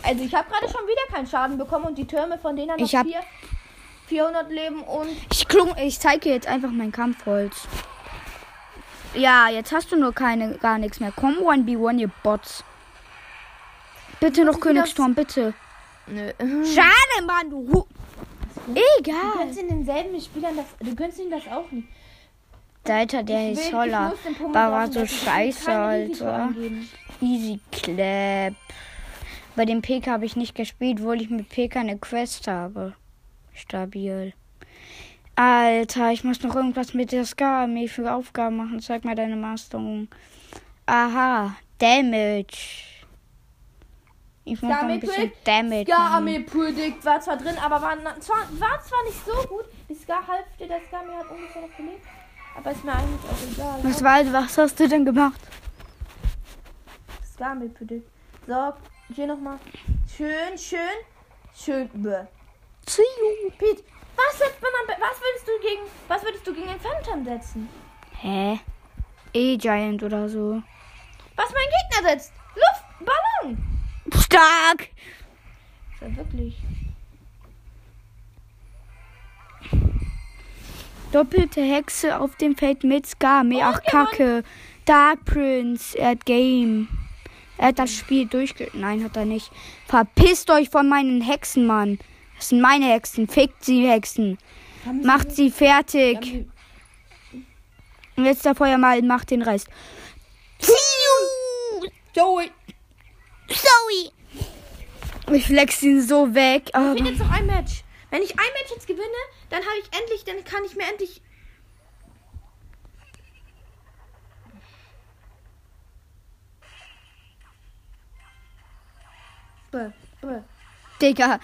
Also ich habe gerade schon wieder keinen Schaden bekommen und die Türme von denen haben noch Ich hab- vier, 400 Leben und Ich, klung, ich zeige jetzt einfach mein Kampfholz. Ja, jetzt hast du nur keine, gar nichts mehr. Komm, 1v1, ihr Bots. Bitte noch Königsturm, bitte. Nö. Schade, Mann, du. Hu Du Egal. kannst in denselben Spielern das, du kannst ihm das auch nicht. Alter, der Ich ist will- Holler. war so scheiße, Alter. Easy Clap. Bei dem PK habe ich nicht gespielt, obwohl ich mit PK eine Quest habe. Stabil. Alter, ich muss noch irgendwas mit der Ska-Armee für Aufgaben machen. Zeig mal deine Masterung. Aha, Damage. Ich muss noch ein bisschen Damage Ska. Armee Predict war zwar drin, aber war, zwar, war zwar nicht so gut. Die Ska-Hälfte der Ska Armee hat ungefähr noch gelebt. Aber ist mir eigentlich auch egal. Was, war, was hast du denn gemacht? Ska Armee Predict. So, hier nochmal. Schön, schön, schön. Bäh. Pete, was setzt man am be- Was würdest du gegen. Was würdest du gegen den Phantom setzen? Hä? E-Giant oder so. Was mein Gegner setzt? Luftballon! Stark! Ja, wirklich. Doppelte Hexe auf dem Feld mit Skame. Ach, gewonnen. Kacke. Dark Prince. Hat Game. Er hat das Spiel durchge... Nein, hat er nicht. Verpisst euch von meinen Hexen, Mann. Das sind meine Hexen. Fickt sie, Hexen. Sie- Macht sie fertig. Und jetzt der Feuermal macht den Rest. Joey! Zoe. Ich flex ihn so weg. Ich bin jetzt noch ein Match. Wenn ich ein Match jetzt gewinne, dann habe ich endlich, dann kann ich mir endlich. Bäh, bäh. Digga.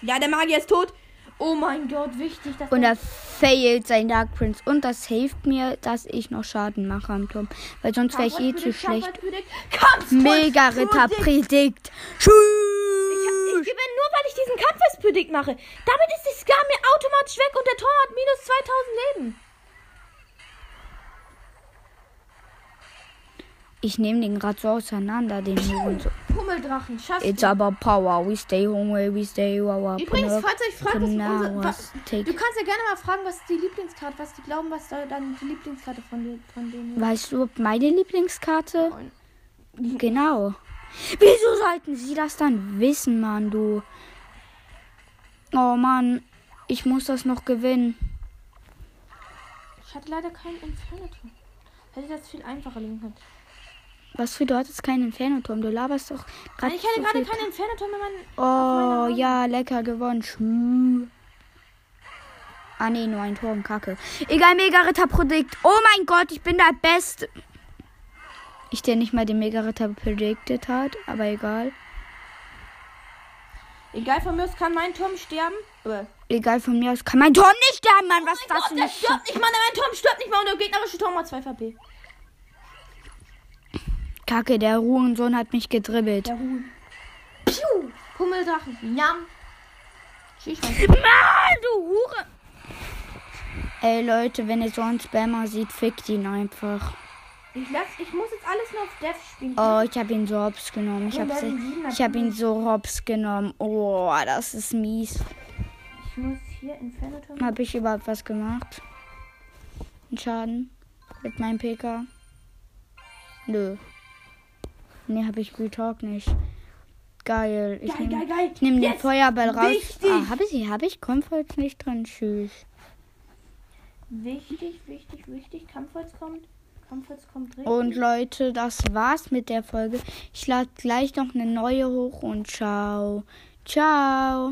Ja, der Magier ist tot. Oh mein Gott, wichtig, dass Und er failt sein Dark Prince. Und das hilft mir, dass ich noch Schaden mache am Turm. Weil sonst wäre ich eh zu schlecht. Mega Ritter Predikt. Ich, ich gewinne nur, weil ich diesen Kampfespredikt mache. Damit ist die Ska mir automatisch weg und der Tor hat minus 2000 Leben. Ich nehme den gerade so auseinander, den Hurensohn. Pummeldrachen, schaffst It's du. about power. We stay hungry, we stay our Übrigens, falls ihr euch fragt, was unsere, was take. du kannst ja gerne mal fragen, was die Lieblingskarte, was die glauben, was da dann die Lieblingskarte von, dir- von denen ist. Weißt du, meine Lieblingskarte? Nein. Genau. Wieso sollten sie das dann wissen, Mann, du? Oh Mann, ich muss das noch gewinnen. Ich hatte leider keinen Inferno-Turm. Hätte das viel einfacher liegen können. Was für du hattest keinen Inferno-Turm? Du laberst doch gerade. ich hatte so gerade keinen Inferno-Turm, wenn man. Oh, ja, lecker gewonnen. Schmü. Ah, nee, nur ein Turm, kacke. Egal, Mega-Ritter-Predikt. Oh mein Gott, ich bin der Beste. Ich, der nicht mal den Mega-Ritter predicted hat, aber egal. Egal, von mir aus kann mein Turm sterben. Äh. Egal, von mir aus kann mein Turm nicht sterben, Mann. Was ist das Gott, der stirbt nicht mal, mein Turm stirbt nicht mal und der gegnerische Turm hat 2 VP. Kacke, der Hurensohn hat mich gedribbelt. Der Huhn. Piu! Pummeldrachen. Jam. Mann, du Hure. Ey, Leute, wenn ihr so einen Spammer seht, fickt ihn einfach. Ich, lass, ich muss jetzt alles nur auf Death spielen. Oh, ich habe ihn so hops genommen. Ich habe ich hab ihn so hops genommen. Oh, das ist mies. Ich muss hier Inferno. Habe ich überhaupt was gemacht? Einen Schaden? Mit meinem PK? Nö. Nee, habe ich Retalk nicht. Geil. Ich Geil, geil, nehme geil. nehm den Jetzt. Feuerball raus. Wichtig. Ah, habe ich, hab ich Kampfholz nicht drin. Tschüss. Wichtig, wichtig, wichtig. Kampfholz kommt. Kampfholz kommt richtig. Und Leute, das war's mit der Folge. Ich lade gleich noch eine neue hoch und ciao. Ciao.